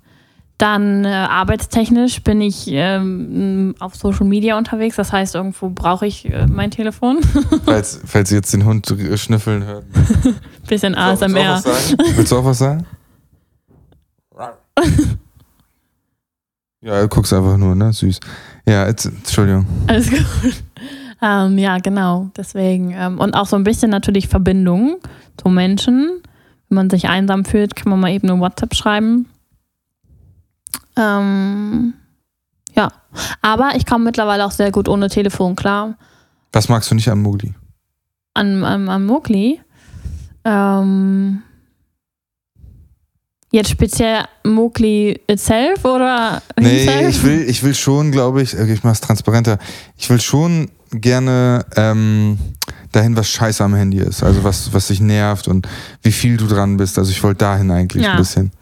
Dann äh, arbeitstechnisch bin ich ähm, auf Social Media unterwegs. Das heißt, irgendwo brauche ich äh, mein Telefon. *laughs* falls, falls ihr jetzt den Hund schnüffeln hört. *laughs* Bisschen ASMR. Willst du auch was sagen? Willst du auch was sagen? ja, du guckst einfach nur, ne? Süß. Ja, jetzt, Entschuldigung. Alles gut. Ähm, ja, genau. Deswegen. Ähm, und auch so ein bisschen natürlich Verbindung zu Menschen. Wenn man sich einsam fühlt, kann man mal eben eine WhatsApp schreiben. Ähm, ja, aber ich komme mittlerweile auch sehr gut ohne Telefon klar. Was magst du nicht an Mowgli? An, an, an Mowgli? Ähm, jetzt speziell Mowgli itself oder Nee, himself? ich will, ich will schon, glaube ich, ich mache es transparenter, ich will schon gerne ähm, dahin, was scheiße am Handy ist. Also was, was dich nervt und wie viel du dran bist. Also ich wollte dahin eigentlich ja. ein bisschen.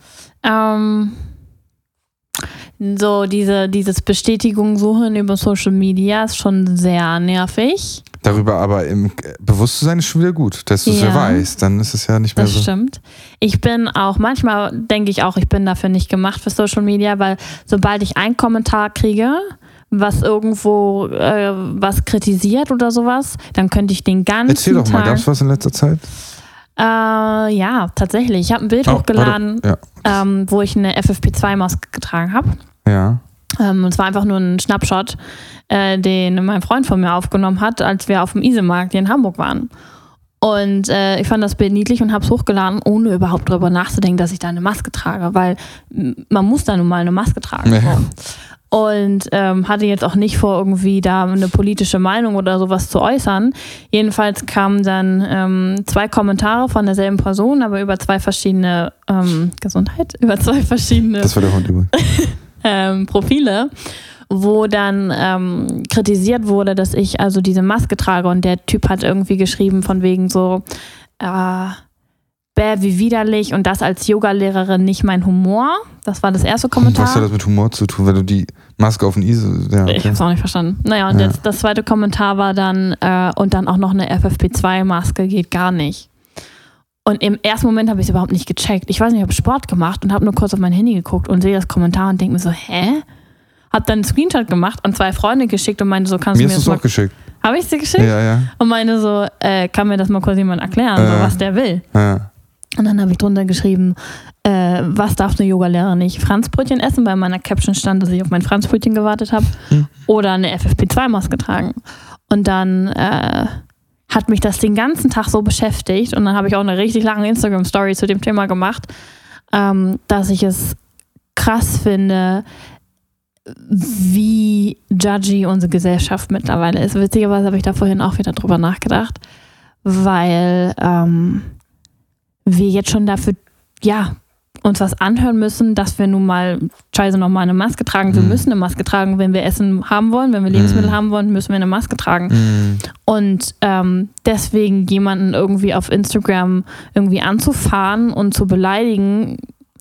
Ähm, so diese, dieses Bestätigung suchen über Social Media ist schon sehr nervig. Darüber aber im Bewusstsein ist schon wieder gut, dass du es ja. ja weißt. Dann ist es ja nicht mehr das so. Das stimmt. Ich bin auch, manchmal denke ich auch, ich bin dafür nicht gemacht für Social Media, weil sobald ich einen Kommentar kriege, was irgendwo äh, was kritisiert oder sowas, dann könnte ich den ganzen Erzähl doch mal, gab es was in letzter Zeit? Äh, ja, tatsächlich. Ich habe ein Bild oh, hochgeladen, ja. ähm, wo ich eine FFP2-Maske getragen habe. Ja. Ähm, und es war einfach nur ein Schnappshot, äh, den mein Freund von mir aufgenommen hat, als wir auf dem Isemarkt hier in Hamburg waren. Und äh, ich fand das Bild niedlich und habe es hochgeladen, ohne überhaupt darüber nachzudenken, dass ich da eine Maske trage, weil man muss da nun mal eine Maske tragen. Ja und ähm, hatte jetzt auch nicht vor, irgendwie da eine politische Meinung oder sowas zu äußern. Jedenfalls kamen dann ähm, zwei Kommentare von derselben Person, aber über zwei verschiedene ähm, Gesundheit, *laughs* über zwei verschiedene das war der Hund *laughs* ähm, Profile, wo dann ähm, kritisiert wurde, dass ich also diese Maske trage. Und der Typ hat irgendwie geschrieben von wegen so äh, bäh, wie widerlich und das als Yogalehrerin nicht mein Humor. Das war das erste Kommentar. Was hat das mit Humor zu tun, wenn du die Maske auf den ISO. Ja, okay. Ich hab's auch nicht verstanden. Naja, und ja. jetzt das zweite Kommentar war dann, äh, und dann auch noch eine FFP2-Maske geht gar nicht. Und im ersten Moment habe ich es überhaupt nicht gecheckt. Ich weiß nicht, ich habe Sport gemacht und habe nur kurz auf mein Handy geguckt und sehe das Kommentar und denke mir so, hä? Hab dann einen Screenshot gemacht und zwei Freunde geschickt und meinte so, kannst mir du mir das mal... auch geschickt. Habe ich sie geschickt? Ja, ja. Und meine so, äh, kann mir das mal kurz jemand erklären, äh, so, was der will. Ja. Und dann habe ich drunter geschrieben, äh, was darf eine Yogalehrerin nicht? Franzbrötchen essen, weil in meiner Caption stand, dass ich auf mein Franzbrötchen gewartet habe. Hm. Oder eine FFP2-Maske tragen. Und dann äh, hat mich das den ganzen Tag so beschäftigt. Und dann habe ich auch eine richtig lange Instagram-Story zu dem Thema gemacht, ähm, dass ich es krass finde, wie judgy unsere Gesellschaft mittlerweile ist. Witzigerweise habe ich da vorhin auch wieder drüber nachgedacht, weil ähm, wir jetzt schon dafür, ja, uns was anhören müssen, dass wir nun mal scheiße nochmal eine Maske tragen. Wir mhm. müssen eine Maske tragen, wenn wir Essen haben wollen, wenn wir Lebensmittel mhm. haben wollen, müssen wir eine Maske tragen. Mhm. Und ähm, deswegen jemanden irgendwie auf Instagram irgendwie anzufahren und zu beleidigen,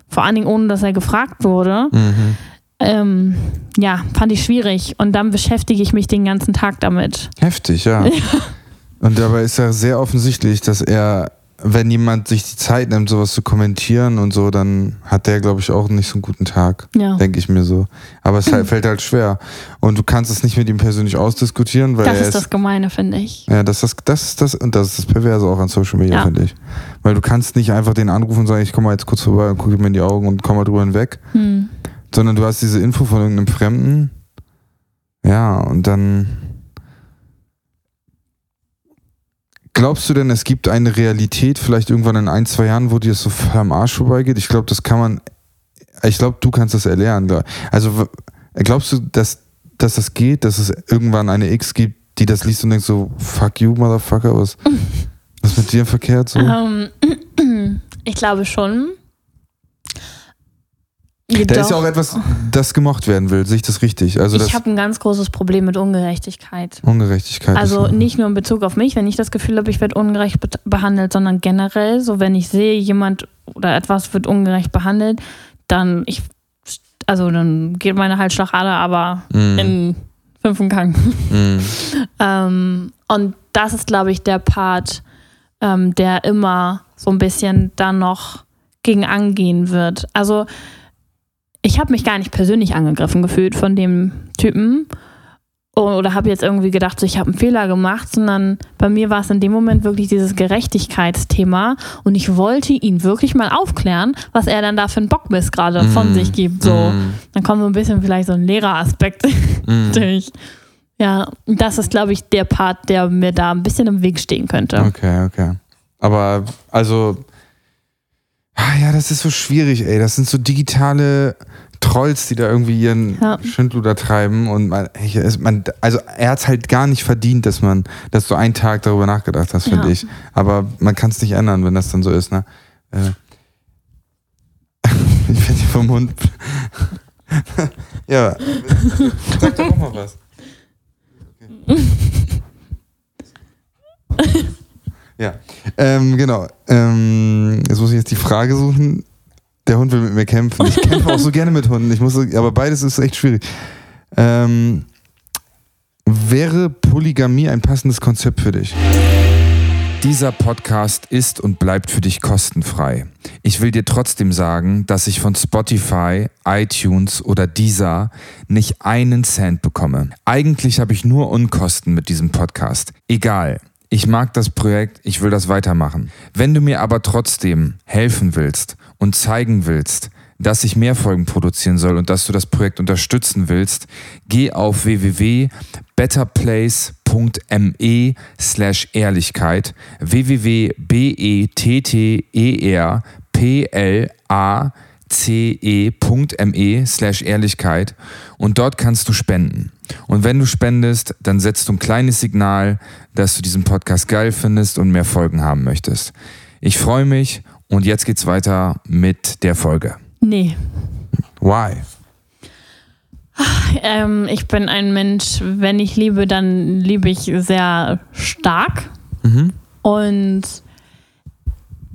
vor allen Dingen ohne, dass er gefragt wurde, mhm. ähm, ja, fand ich schwierig. Und dann beschäftige ich mich den ganzen Tag damit. Heftig, ja. ja. *laughs* Und dabei ist ja sehr offensichtlich, dass er wenn jemand sich die Zeit nimmt, sowas zu kommentieren und so, dann hat der, glaube ich, auch nicht so einen guten Tag. Ja. Denke ich mir so. Aber es halt, *clears throat* fällt halt schwer. Und du kannst es nicht mit ihm persönlich ausdiskutieren, weil. Das ist ist, das Gemeine, finde ich. Ja, das, das, das ist das, und das ist das Perverse auch an Social Media, ja. finde ich. Weil du kannst nicht einfach den anrufen und sagen, ich komme mal jetzt kurz vorbei und gucke mir in die Augen und komme mal drüber hinweg. Hm. Sondern du hast diese Info von irgendeinem Fremden. Ja, und dann Glaubst du denn, es gibt eine Realität, vielleicht irgendwann in ein, zwei Jahren, wo dir es so am Arsch vorbeigeht? Ich glaube, das kann man, ich glaube, du kannst das erlernen. Also glaubst du, dass, dass das geht, dass es irgendwann eine X gibt, die das liest und denkt so, fuck you, Motherfucker, was, *laughs* was ist mit dir verkehrt so? Um, ähm, *clears throat* ich glaube schon. Da ist ja auch etwas, das gemocht werden will. Sehe ich das richtig? Also ich habe ein ganz großes Problem mit Ungerechtigkeit. Ungerechtigkeit. Also nicht nur in Bezug auf mich, wenn ich das Gefühl habe, ich werde ungerecht be behandelt, sondern generell, so wenn ich sehe, jemand oder etwas wird ungerecht behandelt, dann ich also dann geht meine Halsschlagader aber Mhm. in fünften Gang. Mhm. *laughs* Ähm, und das ist, glaube ich, der Part, ähm, der immer so ein bisschen dann noch gegen angehen wird. Also ich habe mich gar nicht persönlich angegriffen gefühlt von dem Typen oder habe jetzt irgendwie gedacht, so, ich habe einen Fehler gemacht, sondern bei mir war es in dem Moment wirklich dieses Gerechtigkeitsthema und ich wollte ihn wirklich mal aufklären, was er dann da für einen Bockmist gerade von Mhm. sich gibt. So, Mhm. dann kommt so ein bisschen vielleicht so ein Lehreraspekt Mhm. *laughs* durch. Ja, das ist, glaube ich, der Part, der mir da ein bisschen im Weg stehen könnte. Okay, okay. Aber also, ah ja, das ist so schwierig, ey. Das sind so digitale Trolls, die da irgendwie ihren Ja. Schindluder treiben und man, man also er hat es halt gar nicht verdient, dass man, dass du einen Tag darüber nachgedacht hast, finde Ja. ich. Aber man kann es nicht ändern, wenn das dann so ist, ne? Äh. *laughs* Ich werde hier vom Hund. *laughs* ja. Sag doch auch mal was. *laughs* Ja, ähm, genau. Ähm, jetzt muss ich jetzt die Frage suchen. Der Hund will mit mir kämpfen. Ich kämpfe auch so gerne mit Hunden. Ich muss, aber beides ist echt schwierig. Ähm, wäre Polygamie ein passendes Konzept für dich? Dieser Podcast ist und bleibt für dich kostenfrei. Ich will dir trotzdem sagen, dass ich von Spotify, iTunes oder Deezer nicht einen Cent bekomme. Eigentlich habe ich nur Unkosten mit diesem Podcast. Egal. Ich mag das Projekt, ich will das weitermachen. Wenn du mir aber trotzdem helfen willst und zeigen willst, dass ich mehr Folgen produzieren soll und dass du das Projekt unterstützen willst, geh auf www.betterplace.me slash Ehrlichkeit www.betterplace.me slash Ehrlichkeit und dort kannst du spenden. Und wenn du spendest, dann setzt du ein kleines Signal, dass du diesen Podcast geil findest und mehr Folgen haben möchtest. Ich freue mich und jetzt geht's weiter mit der Folge. Nee. Why? Ähm, ich bin ein Mensch, wenn ich liebe, dann liebe ich sehr stark. Mhm. Und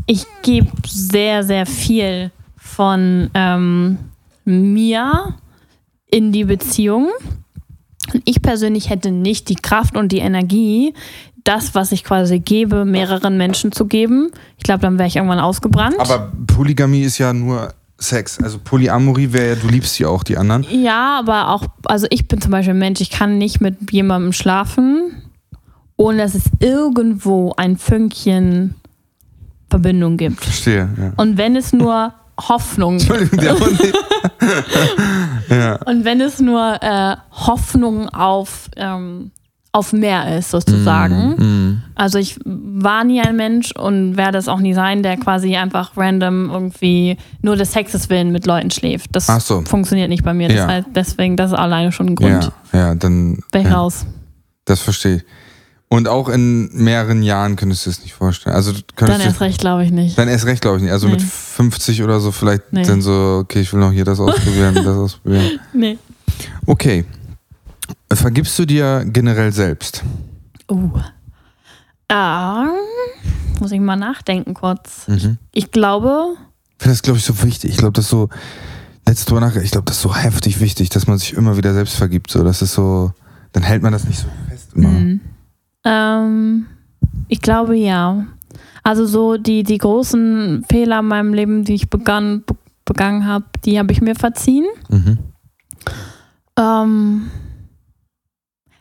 ich gebe sehr, sehr viel von ähm, mir in die Beziehung. Und ich persönlich hätte nicht die Kraft und die Energie, das, was ich quasi gebe, mehreren Menschen zu geben. Ich glaube, dann wäre ich irgendwann ausgebrannt. Aber Polygamie ist ja nur Sex. Also Polyamorie wäre ja, du liebst ja auch die anderen. Ja, aber auch, also ich bin zum Beispiel ein Mensch, ich kann nicht mit jemandem schlafen, ohne dass es irgendwo ein Fünkchen Verbindung gibt. Verstehe, ja. Und wenn es nur Hoffnung, Entschuldigung, der Hund. *laughs* ja. und wenn es nur äh, Hoffnung auf, ähm, auf mehr ist, sozusagen. Mhm. Also ich war nie ein Mensch und werde es auch nie sein, der quasi einfach random irgendwie nur des Sexes willen mit Leuten schläft. Das so. funktioniert nicht bei mir. Das Ja. heißt, deswegen, das ist alleine schon ein Grund. Ja, ja, dann. Wäre ich ja, raus. das verstehe ich. Und auch in mehreren Jahren könntest du es nicht vorstellen. Also Dann erst recht, glaube ich nicht. Dann erst recht, glaube ich nicht. Also mit Nee. 50 oder so vielleicht Nee. dann so, okay, ich will noch hier das ausprobieren, *laughs* das ausprobieren. Nee. Okay. Vergibst du dir generell selbst? Uh. Ah, muss ich mal nachdenken kurz. Mhm. Ich glaube, Ich finde das, glaube ich, so wichtig. Ich glaube, das so, letztes drüber nach, ich glaube, das ist so heftig wichtig, dass man sich immer wieder selbst vergibt. So, das ist so, dann hält man das nicht so fest immer. Mhm. Ähm, ich glaube ja. Also so die, die großen Fehler in meinem Leben, die ich begann, be begangen habe, die habe ich mir verziehen. Mhm. Ähm,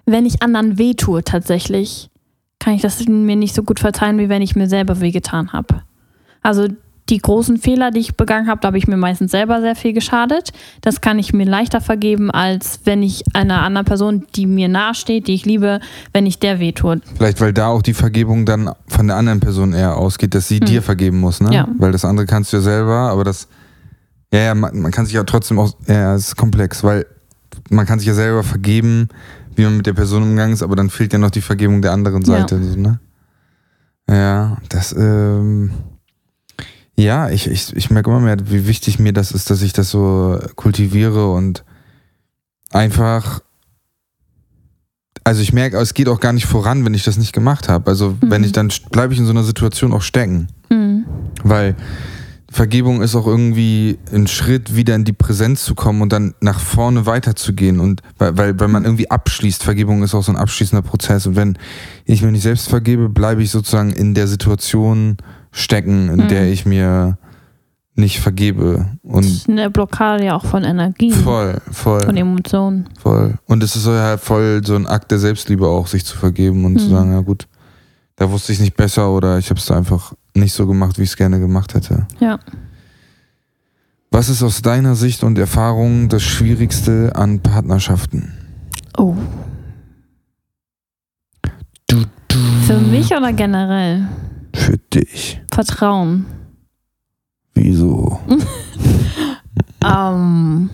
wenn ich anderen wehtue tatsächlich, kann ich das mir nicht so gut verzeihen, wie wenn ich mir selber wehgetan habe. Also die großen Fehler, die ich begangen habe, da habe ich mir meistens selber sehr viel geschadet. Das kann ich mir leichter vergeben, als wenn ich einer anderen Person, die mir nahesteht, die ich liebe, wenn ich der wehtue. Vielleicht, weil da auch die Vergebung dann von der anderen Person eher ausgeht, dass sie dir vergeben muss, ne? Hm. Ja. Weil das andere kannst du ja selber, aber das, ja, ja, man, man kann sich ja trotzdem auch, ja, es ist komplex, weil man kann sich ja selber vergeben, wie man mit der Person umgegangen ist, aber dann fehlt ja noch die Vergebung der anderen Ja. Seite, so, ne? Ja, das, ähm, ja, ich, ich, ich merke immer mehr, wie wichtig mir das ist, dass ich das so kultiviere und einfach also ich merke, es geht auch gar nicht voran, wenn ich das nicht gemacht habe. Also wenn ich dann bleibe ich in so einer Situation auch stecken, Mhm. weil Vergebung ist auch irgendwie ein Schritt, wieder in die Präsenz zu kommen und dann nach vorne weiterzugehen. Und weil, weil, weil man irgendwie abschließt, Vergebung ist auch so ein abschließender Prozess. Und wenn ich mir nicht selbst vergebe, bleibe ich sozusagen in der Situation stecken, in mhm. der ich mir nicht vergebe. Und das ist eine Blockade ja auch von Energie. Voll, voll. Von Emotionen. Voll. Und es ist halt voll so ein Akt der Selbstliebe auch, sich zu vergeben und mhm. zu sagen, ja gut, da wusste ich nicht besser oder ich habe es einfach nicht so gemacht, wie ich es gerne gemacht hätte. Ja. Was ist aus deiner Sicht und Erfahrung das Schwierigste an Partnerschaften? Oh. Du, du. Für mich oder generell? Für dich. Vertrauen. Wieso? *laughs* ähm,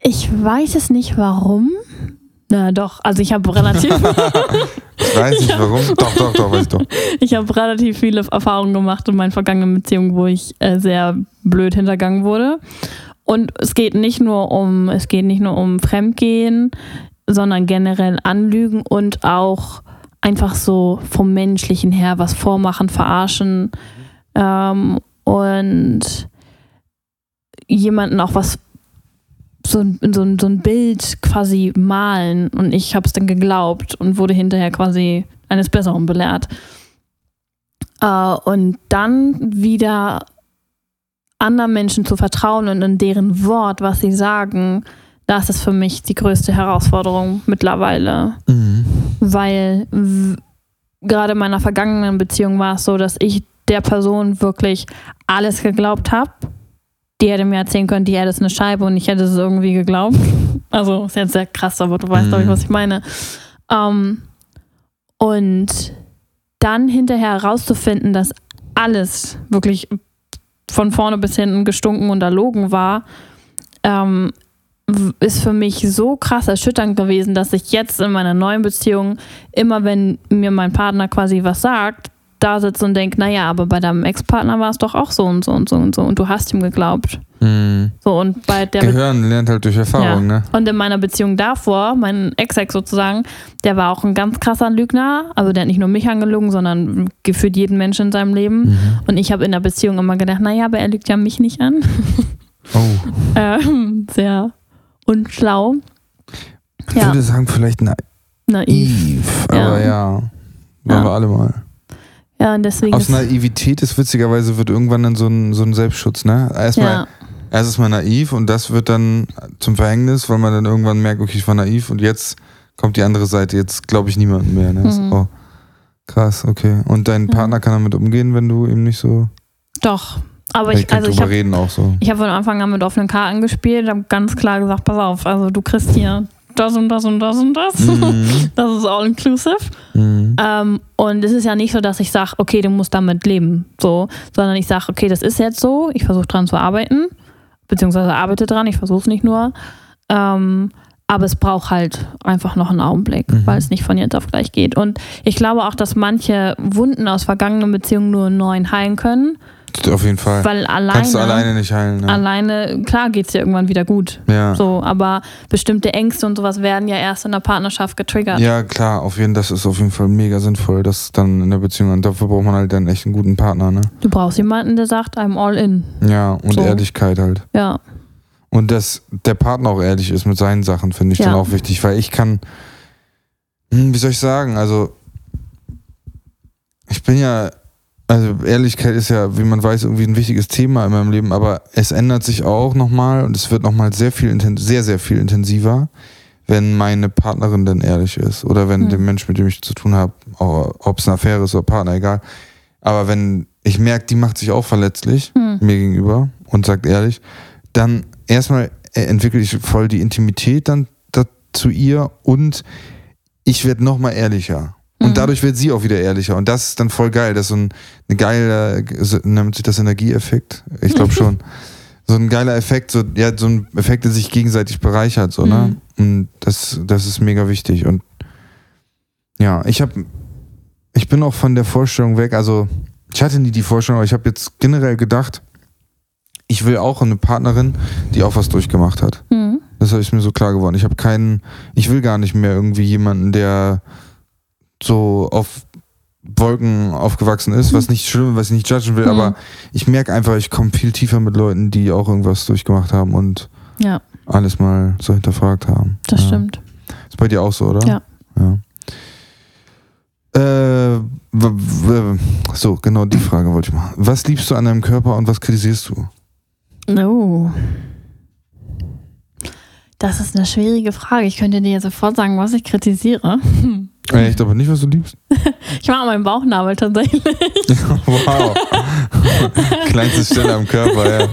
ich weiß es nicht warum. Na doch, also ich habe relativ. *laughs* ich weiß nicht warum. Doch, doch, doch, weiß ich doch. *laughs* Ich habe relativ viele Erfahrungen gemacht in meinen vergangenen Beziehungen, wo ich äh, sehr blöd hintergangen wurde. Und es geht nicht nur um, es geht nicht nur um Fremdgehen, sondern generell Anlügen und auch einfach so vom Menschlichen her was vormachen, verarschen ähm, und jemanden auch was so, so, so ein Bild quasi malen und ich habe es dann geglaubt und wurde hinterher quasi eines Besseren belehrt. Äh, und dann wieder anderen Menschen zu vertrauen und in deren Wort, was sie sagen, das ist für mich die größte Herausforderung mittlerweile. Mhm. Weil gerade in meiner vergangenen Beziehung war es so, dass ich der Person wirklich alles geglaubt habe die hätte mir erzählen können, die hätte es eine Scheibe und ich hätte es irgendwie geglaubt. *laughs* Also ist jetzt sehr krass, aber du weißt, mhm. glaube ich, was ich meine. Ähm, und dann hinterher herauszufinden, dass alles wirklich von vorne bis hinten gestunken und erlogen war, ähm, ist für mich so krass erschütternd gewesen, dass ich jetzt in meiner neuen Beziehung immer, wenn mir mein Partner quasi was sagt, da sitze und denke, naja, aber bei deinem Ex-Partner war es doch auch so und so und so und so und du hast ihm geglaubt. Mhm. So und bei der Gehören Be lernt halt durch Erfahrung, ja. ne? Und in meiner Beziehung davor, mein Ex-Ex sozusagen, der war auch ein ganz krasser Lügner. Also der hat nicht nur mich angelogen, sondern gefühlt jeden Menschen in seinem Leben. Mhm. Und ich habe in der Beziehung immer gedacht, naja, aber er lügt ja mich nicht an. Oh. *laughs* ähm, sehr unschlau. Ich ja. würde sagen, vielleicht na naiv. Aber ja, ja waren wir alle mal. Ja, und deswegen. Aus Naivität ist witzigerweise wird irgendwann dann so ein, so ein Selbstschutz, ne? Erstmal, ja. erst ist man naiv und das wird dann zum Verhängnis, weil man dann irgendwann merkt, okay, ich war naiv und jetzt kommt die andere Seite, jetzt glaube ich niemanden mehr. Ne? Mhm. Oh, krass, okay. Und dein Partner kann damit umgehen, wenn du ihm nicht so. Doch. Aber ich, also ich habe so. hab von Anfang an mit offenen Karten gespielt, habe ganz klar gesagt, pass auf, also du kriegst hier das und das und das und das. Mhm. *laughs* Das ist all inclusive. Mhm. Ähm, und es ist ja nicht so, dass ich sage, okay, du musst damit leben, so, sondern ich sage, okay, das ist jetzt so, ich versuche dran zu arbeiten, beziehungsweise arbeite dran, ich versuche es nicht nur. Ähm, aber es braucht halt einfach noch einen Augenblick, mhm. weil es nicht von jetzt auf gleich geht. Und ich glaube auch, dass manche Wunden aus vergangenen Beziehungen nur neuen heilen können. Auf jeden Fall. Weil alleine. Kannst du alleine nicht heilen. Ne? Alleine, klar geht es dir irgendwann wieder gut. Ja. So, aber bestimmte Ängste und sowas werden ja erst in der Partnerschaft getriggert. Ja, klar, auf jeden das ist auf jeden Fall mega sinnvoll, das dann in der Beziehung. Und dafür braucht man halt dann echt einen guten Partner, ne? Du brauchst jemanden, der sagt, I'm all in. Ja, und so. Ehrlichkeit halt. Ja. Und dass der Partner auch ehrlich ist mit seinen Sachen, finde ich ja. dann auch wichtig, weil ich kann, hm, wie soll ich sagen, also ich bin ja also Ehrlichkeit ist ja, wie man weiß, irgendwie ein wichtiges Thema in meinem Leben, aber es ändert sich auch nochmal und es wird nochmal sehr viel, sehr, sehr viel intensiver, wenn meine Partnerin dann ehrlich ist oder wenn mhm. der Mensch, mit dem ich zu tun habe, ob es eine Affäre ist oder Partner, egal. Aber wenn ich merke, die macht sich auch verletzlich mhm. mir gegenüber und sagt ehrlich, dann erstmal entwickle ich voll die Intimität dann zu ihr und ich werde nochmal ehrlicher. Und mhm. dadurch wird sie auch wieder ehrlicher. Und das ist dann voll geil. Das ist so ein eine geile, nennt sich das Energieeffekt? Ich glaube *laughs* schon. so ein geiler Effekt, so, ja, so ein Effekt, der sich gegenseitig bereichert, so, ne? Mhm. Und das, das ist mega wichtig. Und ja, ich habe, ich bin auch von der Vorstellung weg, also ich hatte nie die Vorstellung, aber ich habe jetzt generell gedacht, ich will auch eine Partnerin, die auch was durchgemacht hat. Mhm. Das ist mir so klar geworden. Ich habe keinen, ich will gar nicht mehr irgendwie jemanden, der so auf Wolken aufgewachsen ist, was nicht schlimm, was ich nicht judgen will, Mhm. aber ich merke einfach, ich komme viel tiefer mit Leuten, die auch irgendwas durchgemacht haben und Ja, alles mal so hinterfragt haben. das ja. stimmt. Ist bei dir auch so, oder? Ja. ja. Äh, so, genau die Frage wollte ich machen. Was liebst du an deinem Körper und was kritisierst du? Oh. Das ist eine schwierige Frage. Ich könnte dir sofort sagen, was ich kritisiere. Echt, aber nicht, was du liebst? *laughs* Ich mag meinen Bauchnabel tatsächlich. *laughs* wow. *laughs* Kleinste Stelle am Körper, ja.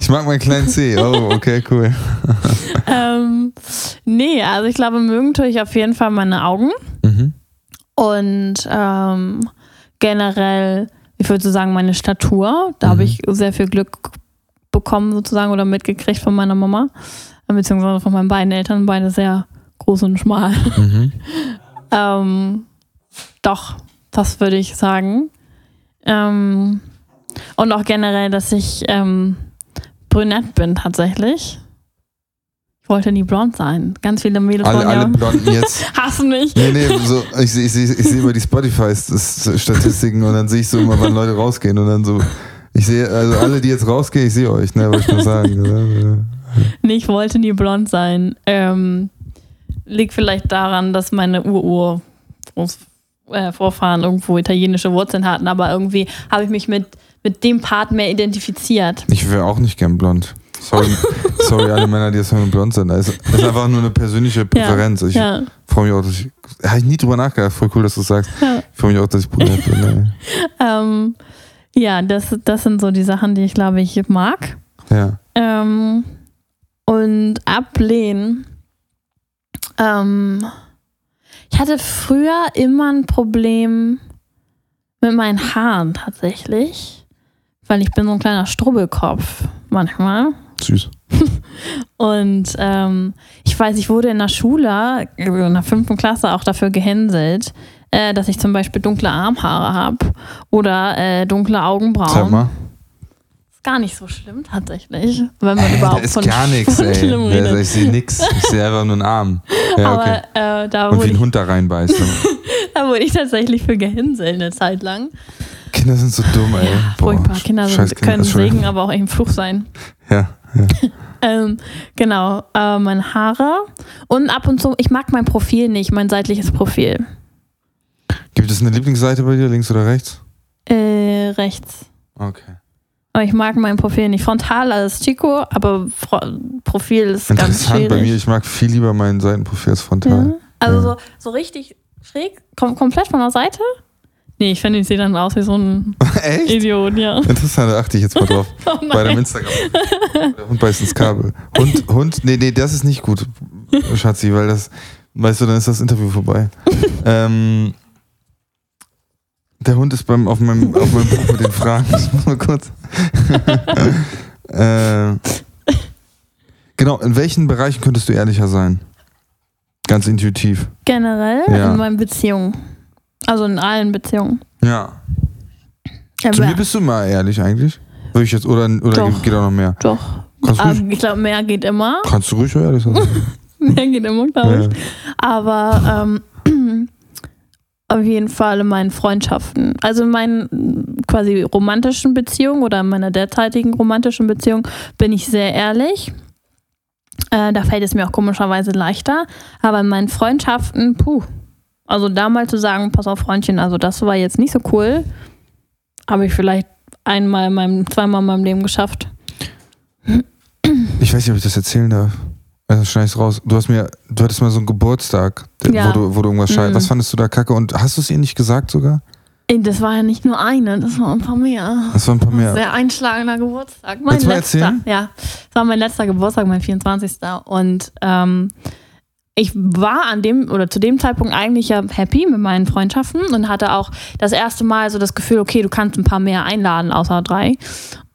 Ich mag meinen kleinen C. Oh, okay, cool. ähm, nee, also ich glaube, mögen tue ich auf jeden Fall meine Augen. Mhm. Und ähm, generell, ich würde so sagen, meine Statur. Da Mhm. habe ich sehr viel Glück bekommen, sozusagen, oder mitgekriegt von meiner Mama, beziehungsweise von meinen beiden Eltern, beide sehr groß und schmal. Mhm. Ähm, doch, das würde ich sagen. Ähm, und auch generell, dass ich ähm, brünett bin tatsächlich. Ich wollte nie blond sein. Ganz viele Mädels Alle, alle Blonden jetzt. *laughs* hassen mich. Nee, nee, so, ich, sehe- ich, sehe- ich sehe immer die Spotify-Statistiken und dann sehe ich so immer, wann Leute rausgehen und dann so. Ich sehe, also alle, die jetzt rausgehen, ich sehe euch, ne, wollte ich nur sagen. Nee, ich wollte nie blond sein. Ähm, liegt vielleicht daran, dass meine Ur-Ur Groß- äh, irgendwo italienische Wurzeln hatten, aber irgendwie habe ich mich mit, mit dem Part mehr identifiziert. Ich wäre auch nicht gern blond. Sorry, *laughs* sorry alle Männer, die jetzt blond sind. Es ist einfach nur eine persönliche Präferenz. Ich Ja, freue mich auch, dass ich. Habe ich nie drüber nachgedacht. Voll cool, dass du es sagst. ja. Ich freue mich auch, dass ich brünett bin. *laughs* Ähm, ja das, das sind so die Sachen, die ich glaube ich mag. Ja. Ähm, und ablehnen. Ähm, ich hatte früher immer ein Problem mit meinen Haaren tatsächlich, weil ich bin so ein kleiner Strubbelkopf manchmal. Süß. *laughs* Und ähm, ich weiß, ich wurde in der Schule, in der fünften Klasse, auch dafür gehänselt, äh, dass ich zum Beispiel dunkle Armhaare habe oder äh, dunkle Augenbrauen. Sag mal. Gar nicht so schlimm tatsächlich, wenn man überhaupt da ist von, gar nichts, ey. schlimm ist- redet. Ich sehe nichts. Ich sehe einfach nur einen Arm. Ja, okay. Aber äh, da, Und wie ein ich, Hund da reinbeißt. *laughs* da wurde ich tatsächlich für gehänselt eine Zeit lang. Kinder sind so dumm, ey. Ja, Boah, furchtbar. Kinder sind, können. Segen, aber auch ein Fluch sein. Ja, ja. *laughs* Ähm, genau, äh, meine Haare. Und ab und zu, ich mag mein Profil nicht, mein seitliches Profil. Gibt es eine Lieblingsseite bei dir, links oder rechts? Äh, rechts. Okay. Aber ich mag mein Profil nicht. Frontal als Chico, aber Fro Profil ist ganz Interessant schwierig. bei mir. Ich mag viel lieber mein Seitenprofil als frontal. Ja. Also Ja. so, so richtig schräg, kom komplett von der Seite? Nee, ich finde, ich sehe dann aus wie so ein *laughs* Echt? Idiot, ja. Interessant, da achte ich jetzt mal drauf. *laughs* Oh Bei deinem. Instagram. Der Hund beißt ins Kabel. Hund, Hund, nee, nee, das ist nicht gut, Schatzi, weil das, weißt du, dann ist das Interview vorbei. *laughs* ähm, der Hund ist beim, auf, meinem, *laughs* auf meinem Buch mit den Fragen. Ich muss mal kurz. *laughs* äh, genau, in welchen Bereichen könntest du ehrlicher sein? Ganz intuitiv. Generell Ja. in meinen Beziehungen. Also in allen Beziehungen. Ja. Ja, Zu aber- mir bist du mal ehrlich eigentlich. Würde ich jetzt, oder, oder Doch. geht auch noch mehr? Doch. Aber ruhig, ich glaube, mehr geht immer. kannst du ruhig ehrlich sein. *laughs* Mehr geht immer, glaube ich. Ja. Aber ähm, auf jeden Fall in meinen Freundschaften. Also in meinen quasi romantischen Beziehungen oder in meiner derzeitigen romantischen Beziehung bin ich sehr ehrlich. Äh, da fällt es mir auch komischerweise leichter. Aber in meinen Freundschaften, puh. Also da mal zu sagen, pass auf, Freundchen, also das war jetzt nicht so cool. Habe ich vielleicht einmal in meinem, zweimal in meinem Leben geschafft. Ich weiß nicht, ob ich das erzählen darf. Also schneid ich's raus. Du hast mir, du hattest mal so einen Geburtstag, Ja. wo, du, wo du irgendwas scheiße. Mhm. Was fandest du da kacke? Und hast du es ihr nicht gesagt sogar? Das war ja nicht nur eine, das waren ein paar mehr. Das waren ein paar mehr. Sehr einschlagender Geburtstag. Mein letzter. erzählen? Ja, das war mein letzter Geburtstag, mein 24. Und ähm, ich war an dem oder zu dem Zeitpunkt eigentlich ja happy mit meinen Freundschaften und hatte auch das erste Mal so das Gefühl, okay, du kannst ein paar mehr einladen, außer drei.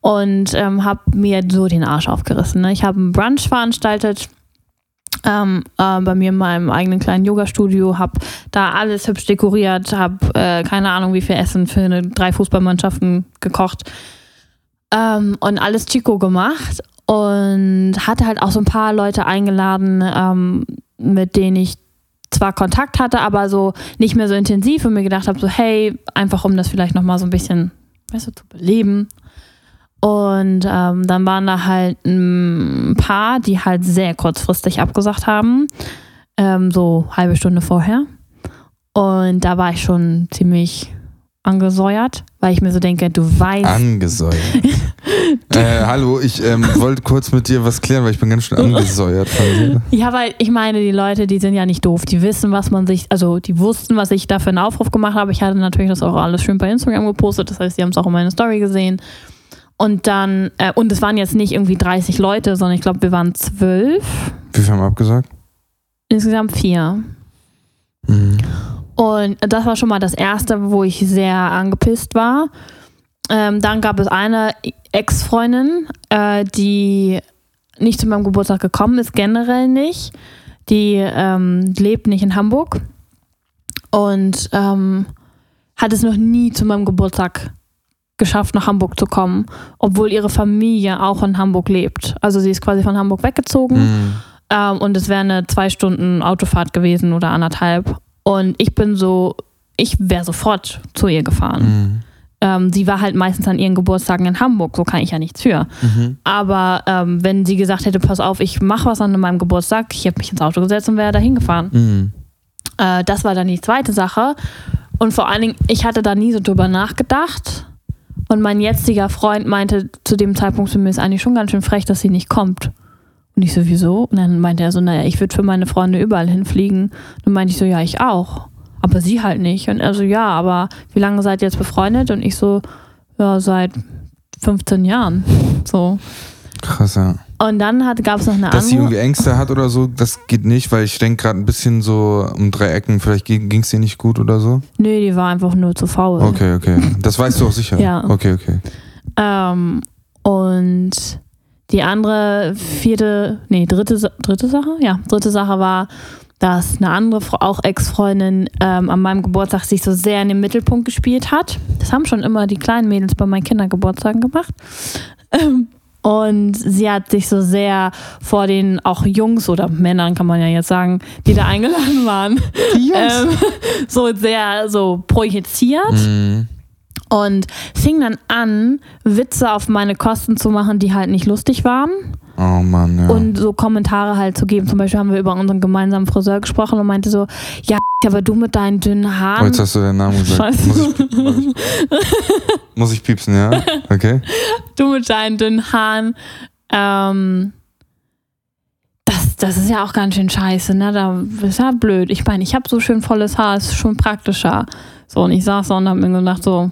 Und ähm, habe mir so den Arsch aufgerissen. Ne? Ich habe einen Brunch veranstaltet. Ähm, äh, bei mir in meinem eigenen kleinen Yoga-Studio, habe da alles hübsch dekoriert, habe äh, keine Ahnung, wie viel Essen für eine, drei Fußballmannschaften gekocht ähm, und alles Chico gemacht und hatte halt auch so ein paar Leute eingeladen, ähm, mit denen ich zwar Kontakt hatte, aber so nicht mehr so intensiv und mir gedacht habe, so hey, einfach um das vielleicht nochmal so ein bisschen, weißt du, zu beleben. Und ähm, dann waren da halt ein paar, die halt sehr kurzfristig abgesagt haben, ähm, so halbe Stunde vorher. Und da war ich schon ziemlich angesäuert, weil ich mir so denke, du weißt. Angesäuert. *laughs* äh, hallo, ich ähm, wollte kurz mit dir was klären, weil ich bin ganz schön angesäuert von dir. Ja, weil ich meine, die Leute, die sind ja nicht doof. Die wissen, was man sich, also die wussten, was ich da für einen Aufruf gemacht habe. Ich hatte natürlich das auch alles schön bei Instagram gepostet. Das heißt, die haben es auch in meiner Story gesehen. Und dann, äh, und es waren jetzt nicht irgendwie 30 Leute, sondern ich glaube, wir waren zwölf. Wie viel haben abgesagt? Insgesamt vier. Mhm. Und das war schon mal das erste, wo ich sehr angepisst war. Ähm, dann gab es eine Ex-Freundin, äh, die nicht zu meinem Geburtstag gekommen ist, generell nicht. Die ähm, lebt nicht in Hamburg und ähm, hat es noch nie zu meinem Geburtstag geschafft, nach Hamburg zu kommen, obwohl ihre Familie auch in Hamburg lebt. Also sie ist quasi von Hamburg weggezogen mhm. ähm, und es wäre eine zwei Stunden Autofahrt gewesen oder anderthalb. Und ich bin so, ich wäre sofort zu ihr gefahren. Mhm. Ähm, sie war halt meistens an ihren Geburtstagen in Hamburg, so kann ich ja nichts für. Mhm. Aber ähm, wenn sie gesagt hätte, pass auf, ich mache was an meinem Geburtstag, ich habe mich ins Auto gesetzt und wäre da hingefahren. Mhm. Äh, das war dann die zweite Sache. Und vor allen Dingen, ich hatte da nie so drüber nachgedacht. Und mein jetziger Freund meinte zu dem Zeitpunkt zu mir, ist eigentlich schon ganz schön frech, dass sie nicht kommt. Und ich so, wieso? Und dann meinte er so, naja, ich würde für meine Freunde überall hinfliegen. Dann meinte ich so, ja, ich auch. Aber sie halt nicht. Und er so, ja, aber wie lange seid ihr jetzt befreundet? Und ich so, ja, seit 15 Jahren. So. Krass, ja. Und dann gab es noch eine andere. Dass sie irgendwie Ängste hat oder so, das geht nicht, weil ich denke gerade ein bisschen so um drei Ecken, vielleicht ging es ihr nicht gut oder so. Nee, die war einfach nur zu faul. Okay, okay. Das weißt du auch sicher. ja. Okay, okay. Ähm, und die andere vierte, nee, dritte, dritte Sache? Ja, dritte Sache war, dass eine andere, auch Ex-Freundin, ähm, an meinem Geburtstag sich so sehr in den Mittelpunkt gespielt hat. Das haben schon immer die kleinen Mädels bei meinen Kindergeburtstagen gemacht. Ähm, und sie hat sich so sehr vor den auch Jungs oder Männern, kann man ja jetzt sagen, die da eingeladen waren, *laughs* ähm, so sehr so projiziert. Mhm und fing dann an, Witze auf meine Kosten zu machen, die halt nicht lustig waren. Oh Mann, ja. Und so Kommentare halt zu geben. Zum Beispiel haben wir über unseren gemeinsamen Friseur gesprochen und meinte so, ja, aber du mit deinen dünnen Haaren. Oh, jetzt hast du den Namen gesagt. Scheiße. Muss ich, muss, ich, muss ich piepsen, ja? Okay. Du mit deinen dünnen Haaren. Ähm, das, das ist ja auch ganz schön scheiße, ne? Da ist ja blöd. Ich meine, ich habe so schön volles Haar, ist schon praktischer. So, und ich saß da und hab mir gedacht, so,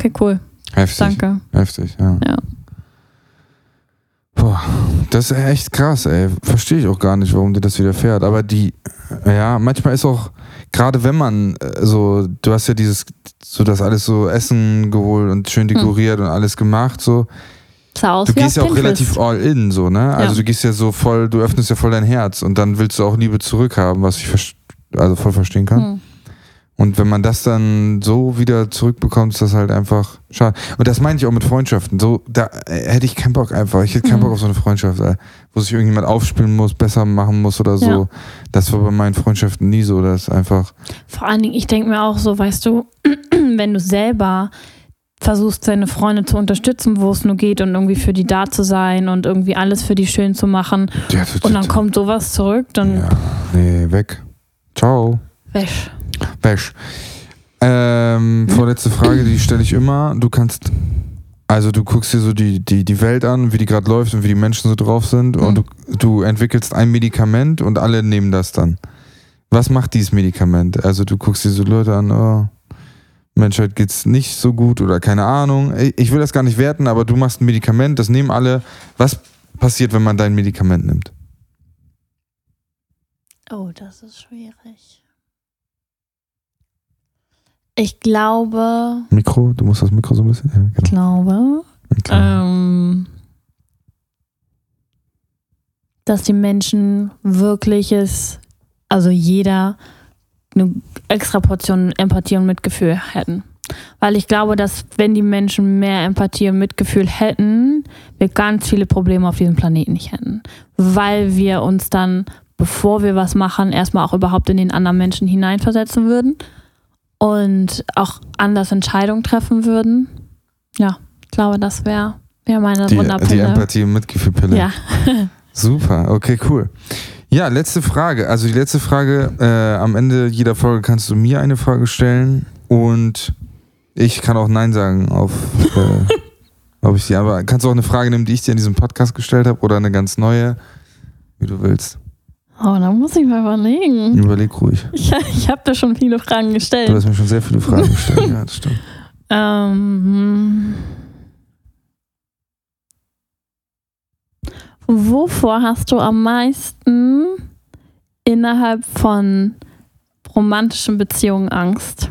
Okay, cool. Heftig. Danke. Heftig, ja. ja. Boah, das ist echt krass, ey. Verstehe ich auch gar nicht, warum dir das widerfährt. Aber die, ja, manchmal ist auch, gerade wenn man äh, so, du hast ja dieses, so das alles so Essen geholt und schön hm. dekoriert hm. und alles gemacht, so. Aus du gehst ja auch relativ all in, so, ne? Also ja. du gehst ja so voll, du öffnest ja voll dein Herz und dann willst du auch Liebe zurückhaben, was ich also voll verstehen kann. Hm. Und wenn man das dann so wieder zurückbekommt, ist das halt einfach schade. Und das meine ich auch mit Freundschaften. So, da äh, hätte ich keinen Bock einfach. Ich hätte keinen mhm. Bock auf so eine Freundschaft, wo sich irgendjemand aufspielen muss, besser machen muss oder so. Ja. Das war bei meinen Freundschaften nie so. Das einfach. Vor allen Dingen, ich denke mir auch so, weißt du, *clears throat* wenn du selber versuchst, deine Freunde zu unterstützen, wo es nur geht und irgendwie für die da zu sein und irgendwie alles für die schön zu machen. Ja, und dann kommt sowas zurück, dann. Ja, nee, weg. Ciao. Wäsch. Wäsch. Ähm, vorletzte Frage, die stelle ich immer. Du kannst, also du guckst dir so die, die, die Welt an, wie die gerade läuft und wie die Menschen so drauf sind mhm. und du, du entwickelst ein Medikament und alle nehmen das dann. Was macht dieses Medikament? Also du guckst dir so Leute an, oh, Menschheit geht's nicht so gut oder keine Ahnung. Ich will das gar nicht werten, aber du machst ein Medikament, das nehmen alle. Was passiert, wenn man dein Medikament nimmt? Oh, das ist schwierig. Ich glaube. Mikro, du musst das Mikro so ein bisschen. Ja, genau. Ich glaube. Ähm, dass die Menschen wirkliches, also jeder, eine extra Portion Empathie und Mitgefühl hätten. Weil ich glaube, dass wenn die Menschen mehr Empathie und Mitgefühl hätten, wir ganz viele Probleme auf diesem Planeten nicht hätten. Weil wir uns dann bevor wir was machen, erstmal auch überhaupt in den anderen Menschen hineinversetzen würden und auch anders Entscheidungen treffen würden. Ja, ich glaube, das wäre wär meine Die, Wunderpille. die Empathie- und Mitgefühlpille. ja. *laughs* Super, okay, cool. Ja, letzte Frage. Also die letzte Frage, äh, am Ende jeder Folge kannst du mir eine Frage stellen und ich kann auch Nein sagen auf, äh, *laughs* ob ich die, aber kannst du auch eine Frage nehmen, die ich dir in diesem Podcast gestellt habe oder eine ganz neue, wie du willst. Oh, da muss ich mal überlegen. Überleg ruhig. Ich, ich habe da schon viele Fragen Du gestellt. hast mir schon sehr viele Fragen gestellt. Ja, das stimmt. *laughs* Ähm, wovor hast du am meisten innerhalb von romantischen Beziehungen Angst?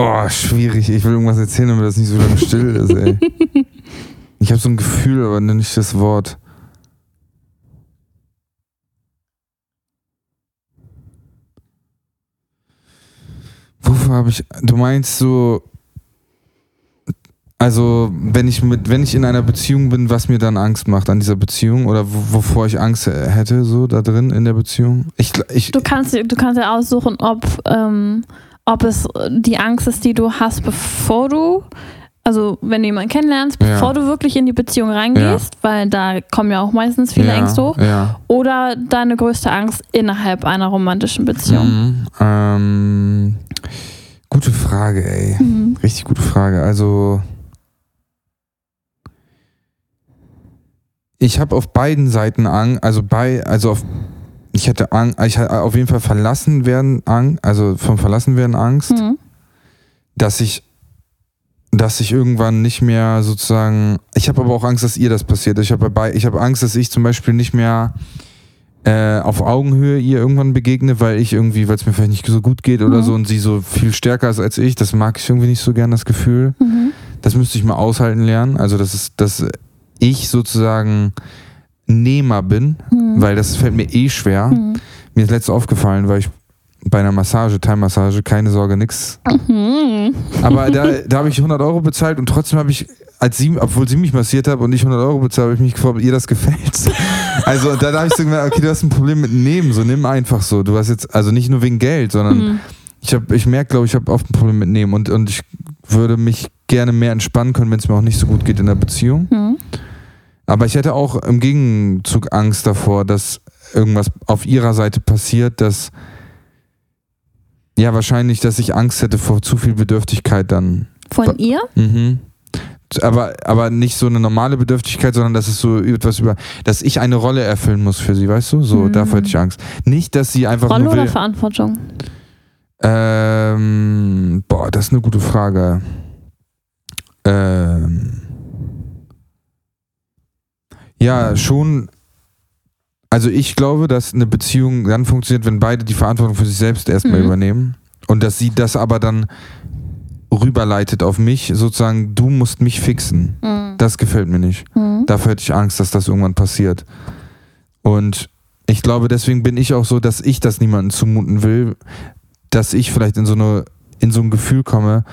Oh, schwierig. Ich will irgendwas erzählen, damit das nicht so lange still ist, ey. *laughs* Ich habe so ein Gefühl, aber nicht das Wort. Wovor habe ich. Du meinst so. Also, wenn ich mit, wenn ich in einer Beziehung bin, was mir dann Angst macht an dieser Beziehung oder wo- wovor ich Angst hätte, so da drin in der Beziehung? Ich, ich, Du kannst, du kannst ja aussuchen, ob, ähm, ob es die Angst ist, die du hast, bevor du, also wenn du jemanden kennenlernst, Ja. bevor du wirklich in die Beziehung reingehst, weil da kommen ja auch meistens viele ja, Ängste hoch, Ja. oder deine größte Angst innerhalb einer romantischen Beziehung. Mhm. Ähm, gute Frage, ey. Mhm. Richtig gute Frage. Also ich habe auf beiden Seiten Angst, also bei, also auf ich hatte Angst, ich hatte auf jeden Fall verlassen werden Angst, also vom verlassen werden Angst, Mhm. dass ich dass ich irgendwann nicht mehr sozusagen, ich habe aber auch Angst, dass ihr das passiert. Ich habe ich habe Angst, dass ich zum Beispiel nicht mehr äh, auf Augenhöhe ihr irgendwann begegne, weil ich irgendwie, weil es mir vielleicht nicht so gut geht oder Mhm. so und sie so viel stärker ist als ich. Das mag ich irgendwie nicht so gern, das Gefühl. Mhm. Das müsste ich mal aushalten lernen. Also, das ist, dass ich sozusagen Nehmer bin, Mhm. weil das fällt mir eh schwer. Mhm. Mir ist letztes aufgefallen, weil ich bei einer Massage, Thai-Massage, keine Sorge, nix. Mhm. Aber da, da habe ich 100 Euro bezahlt und trotzdem habe ich, als sie, obwohl sie mich massiert hat und ich 100 Euro bezahlt, habe ich mich gefragt, ob ihr das gefällt. *laughs* Also da, habe ich so gemerkt, okay, du hast ein Problem mit Nehmen, so nimm einfach so. Du hast jetzt, also nicht nur wegen Geld, sondern Mhm. ich, hab, ich merke, glaube ich, habe oft ein Problem mit Nehmen und, und ich würde mich gerne mehr entspannen können, wenn es mir auch nicht so gut geht in der Beziehung. Mhm. Aber ich hätte auch im Gegenzug Angst davor, dass irgendwas auf ihrer Seite passiert, dass ja wahrscheinlich, dass ich Angst hätte vor zu viel Bedürftigkeit dann. Von ihr? Mhm. Aber, aber nicht so eine normale Bedürftigkeit, sondern dass es so etwas über, dass ich eine Rolle erfüllen muss für sie, weißt du? So, Mhm. davor hätte ich Angst. Nicht, dass sie einfach Rolle nur will. oder Verantwortung? Ähm, boah, das ist eine gute Frage. Ähm, ja, schon. Also ich glaube, dass eine Beziehung dann funktioniert, wenn beide die Verantwortung für sich selbst erstmal Mhm. übernehmen. Und dass sie das aber dann rüberleitet auf mich, sozusagen, du musst mich fixen. Mhm. Das gefällt mir nicht. Mhm. Dafür hätte ich Angst, dass das irgendwann passiert. Und ich glaube, deswegen bin ich auch so, dass ich das niemandem zumuten will, dass ich vielleicht in so eine in so ein Gefühl komme,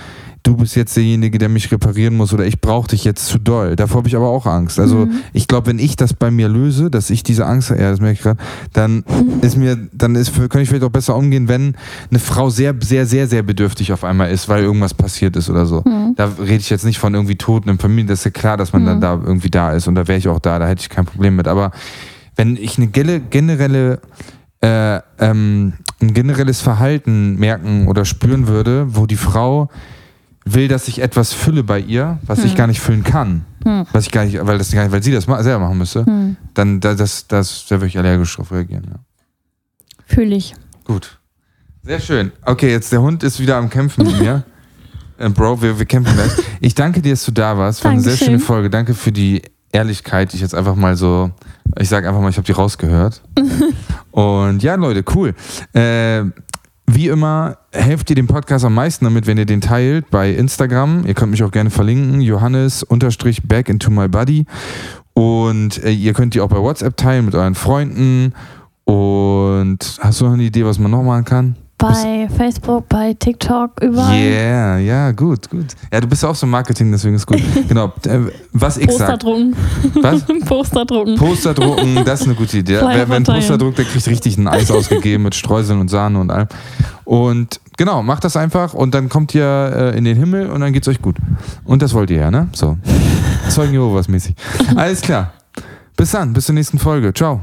du bist jetzt derjenige, der mich reparieren muss oder ich brauche dich jetzt zu doll. Davor habe ich aber auch Angst. Also Mhm. ich glaube, wenn ich das bei mir löse, dass ich diese Angst, ja, das merke ich gerade, dann ist mir, dann ist, kann ich vielleicht auch besser umgehen, wenn eine Frau sehr, sehr, sehr, sehr bedürftig auf einmal ist, weil irgendwas passiert ist oder so. Mhm. Da rede ich jetzt nicht von irgendwie Toten in Familien, das ist ja klar, dass man Mhm. dann da irgendwie da ist und da wäre ich auch da, da hätte ich kein Problem mit. Aber wenn ich eine generelle, äh, ähm, ein generelles Verhalten merken oder spüren würde, wo die Frau will, dass ich etwas fülle bei ihr, was ich Mhm. gar nicht füllen kann, Mhm. was ich gar nicht, weil das gar nicht, weil sie das selber machen müsste, Mhm. dann da, das, das, da würde ich allergisch drauf reagieren. Ja. Fühle ich. Gut. Sehr schön. Okay, jetzt der Hund ist wieder am Kämpfen mit mir. *laughs* Äh, Bro, wir, wir kämpfen gleich. Ich danke dir, dass du da warst. War eine sehr schöne Folge. Danke für die Ehrlichkeit. die Ich jetzt einfach mal so, ich sage einfach mal, ich habe die rausgehört. *laughs* Und ja, Leute, cool. Äh, Wie immer, helft ihr dem Podcast am meisten damit, wenn ihr den teilt bei Instagram. Ihr könnt mich auch gerne verlinken, Johannes-Back into my body. Und äh, ihr könnt die auch bei WhatsApp teilen mit euren Freunden. Und hast du noch eine Idee, was man noch machen kann? Bei Facebook, bei TikTok, überall. Yeah, ja, gut, gut. Ja, du bist auch so Marketing, deswegen ist gut. *laughs* genau. Äh, was ich Poster sag. drucken. Was? *laughs* Poster drucken. Poster drucken, das ist eine gute Idee. Wer, wer einen. Poster druckt, der kriegt richtig ein Eis ausgegeben mit Streuseln und Sahne und allem. Und genau, macht das einfach und dann kommt ihr äh, in den Himmel und dann geht's euch gut. Und das wollt ihr ja, ne? So. *laughs* Zeugen Jehovas mäßig. Alles klar. Bis dann, bis zur nächsten Folge. Ciao.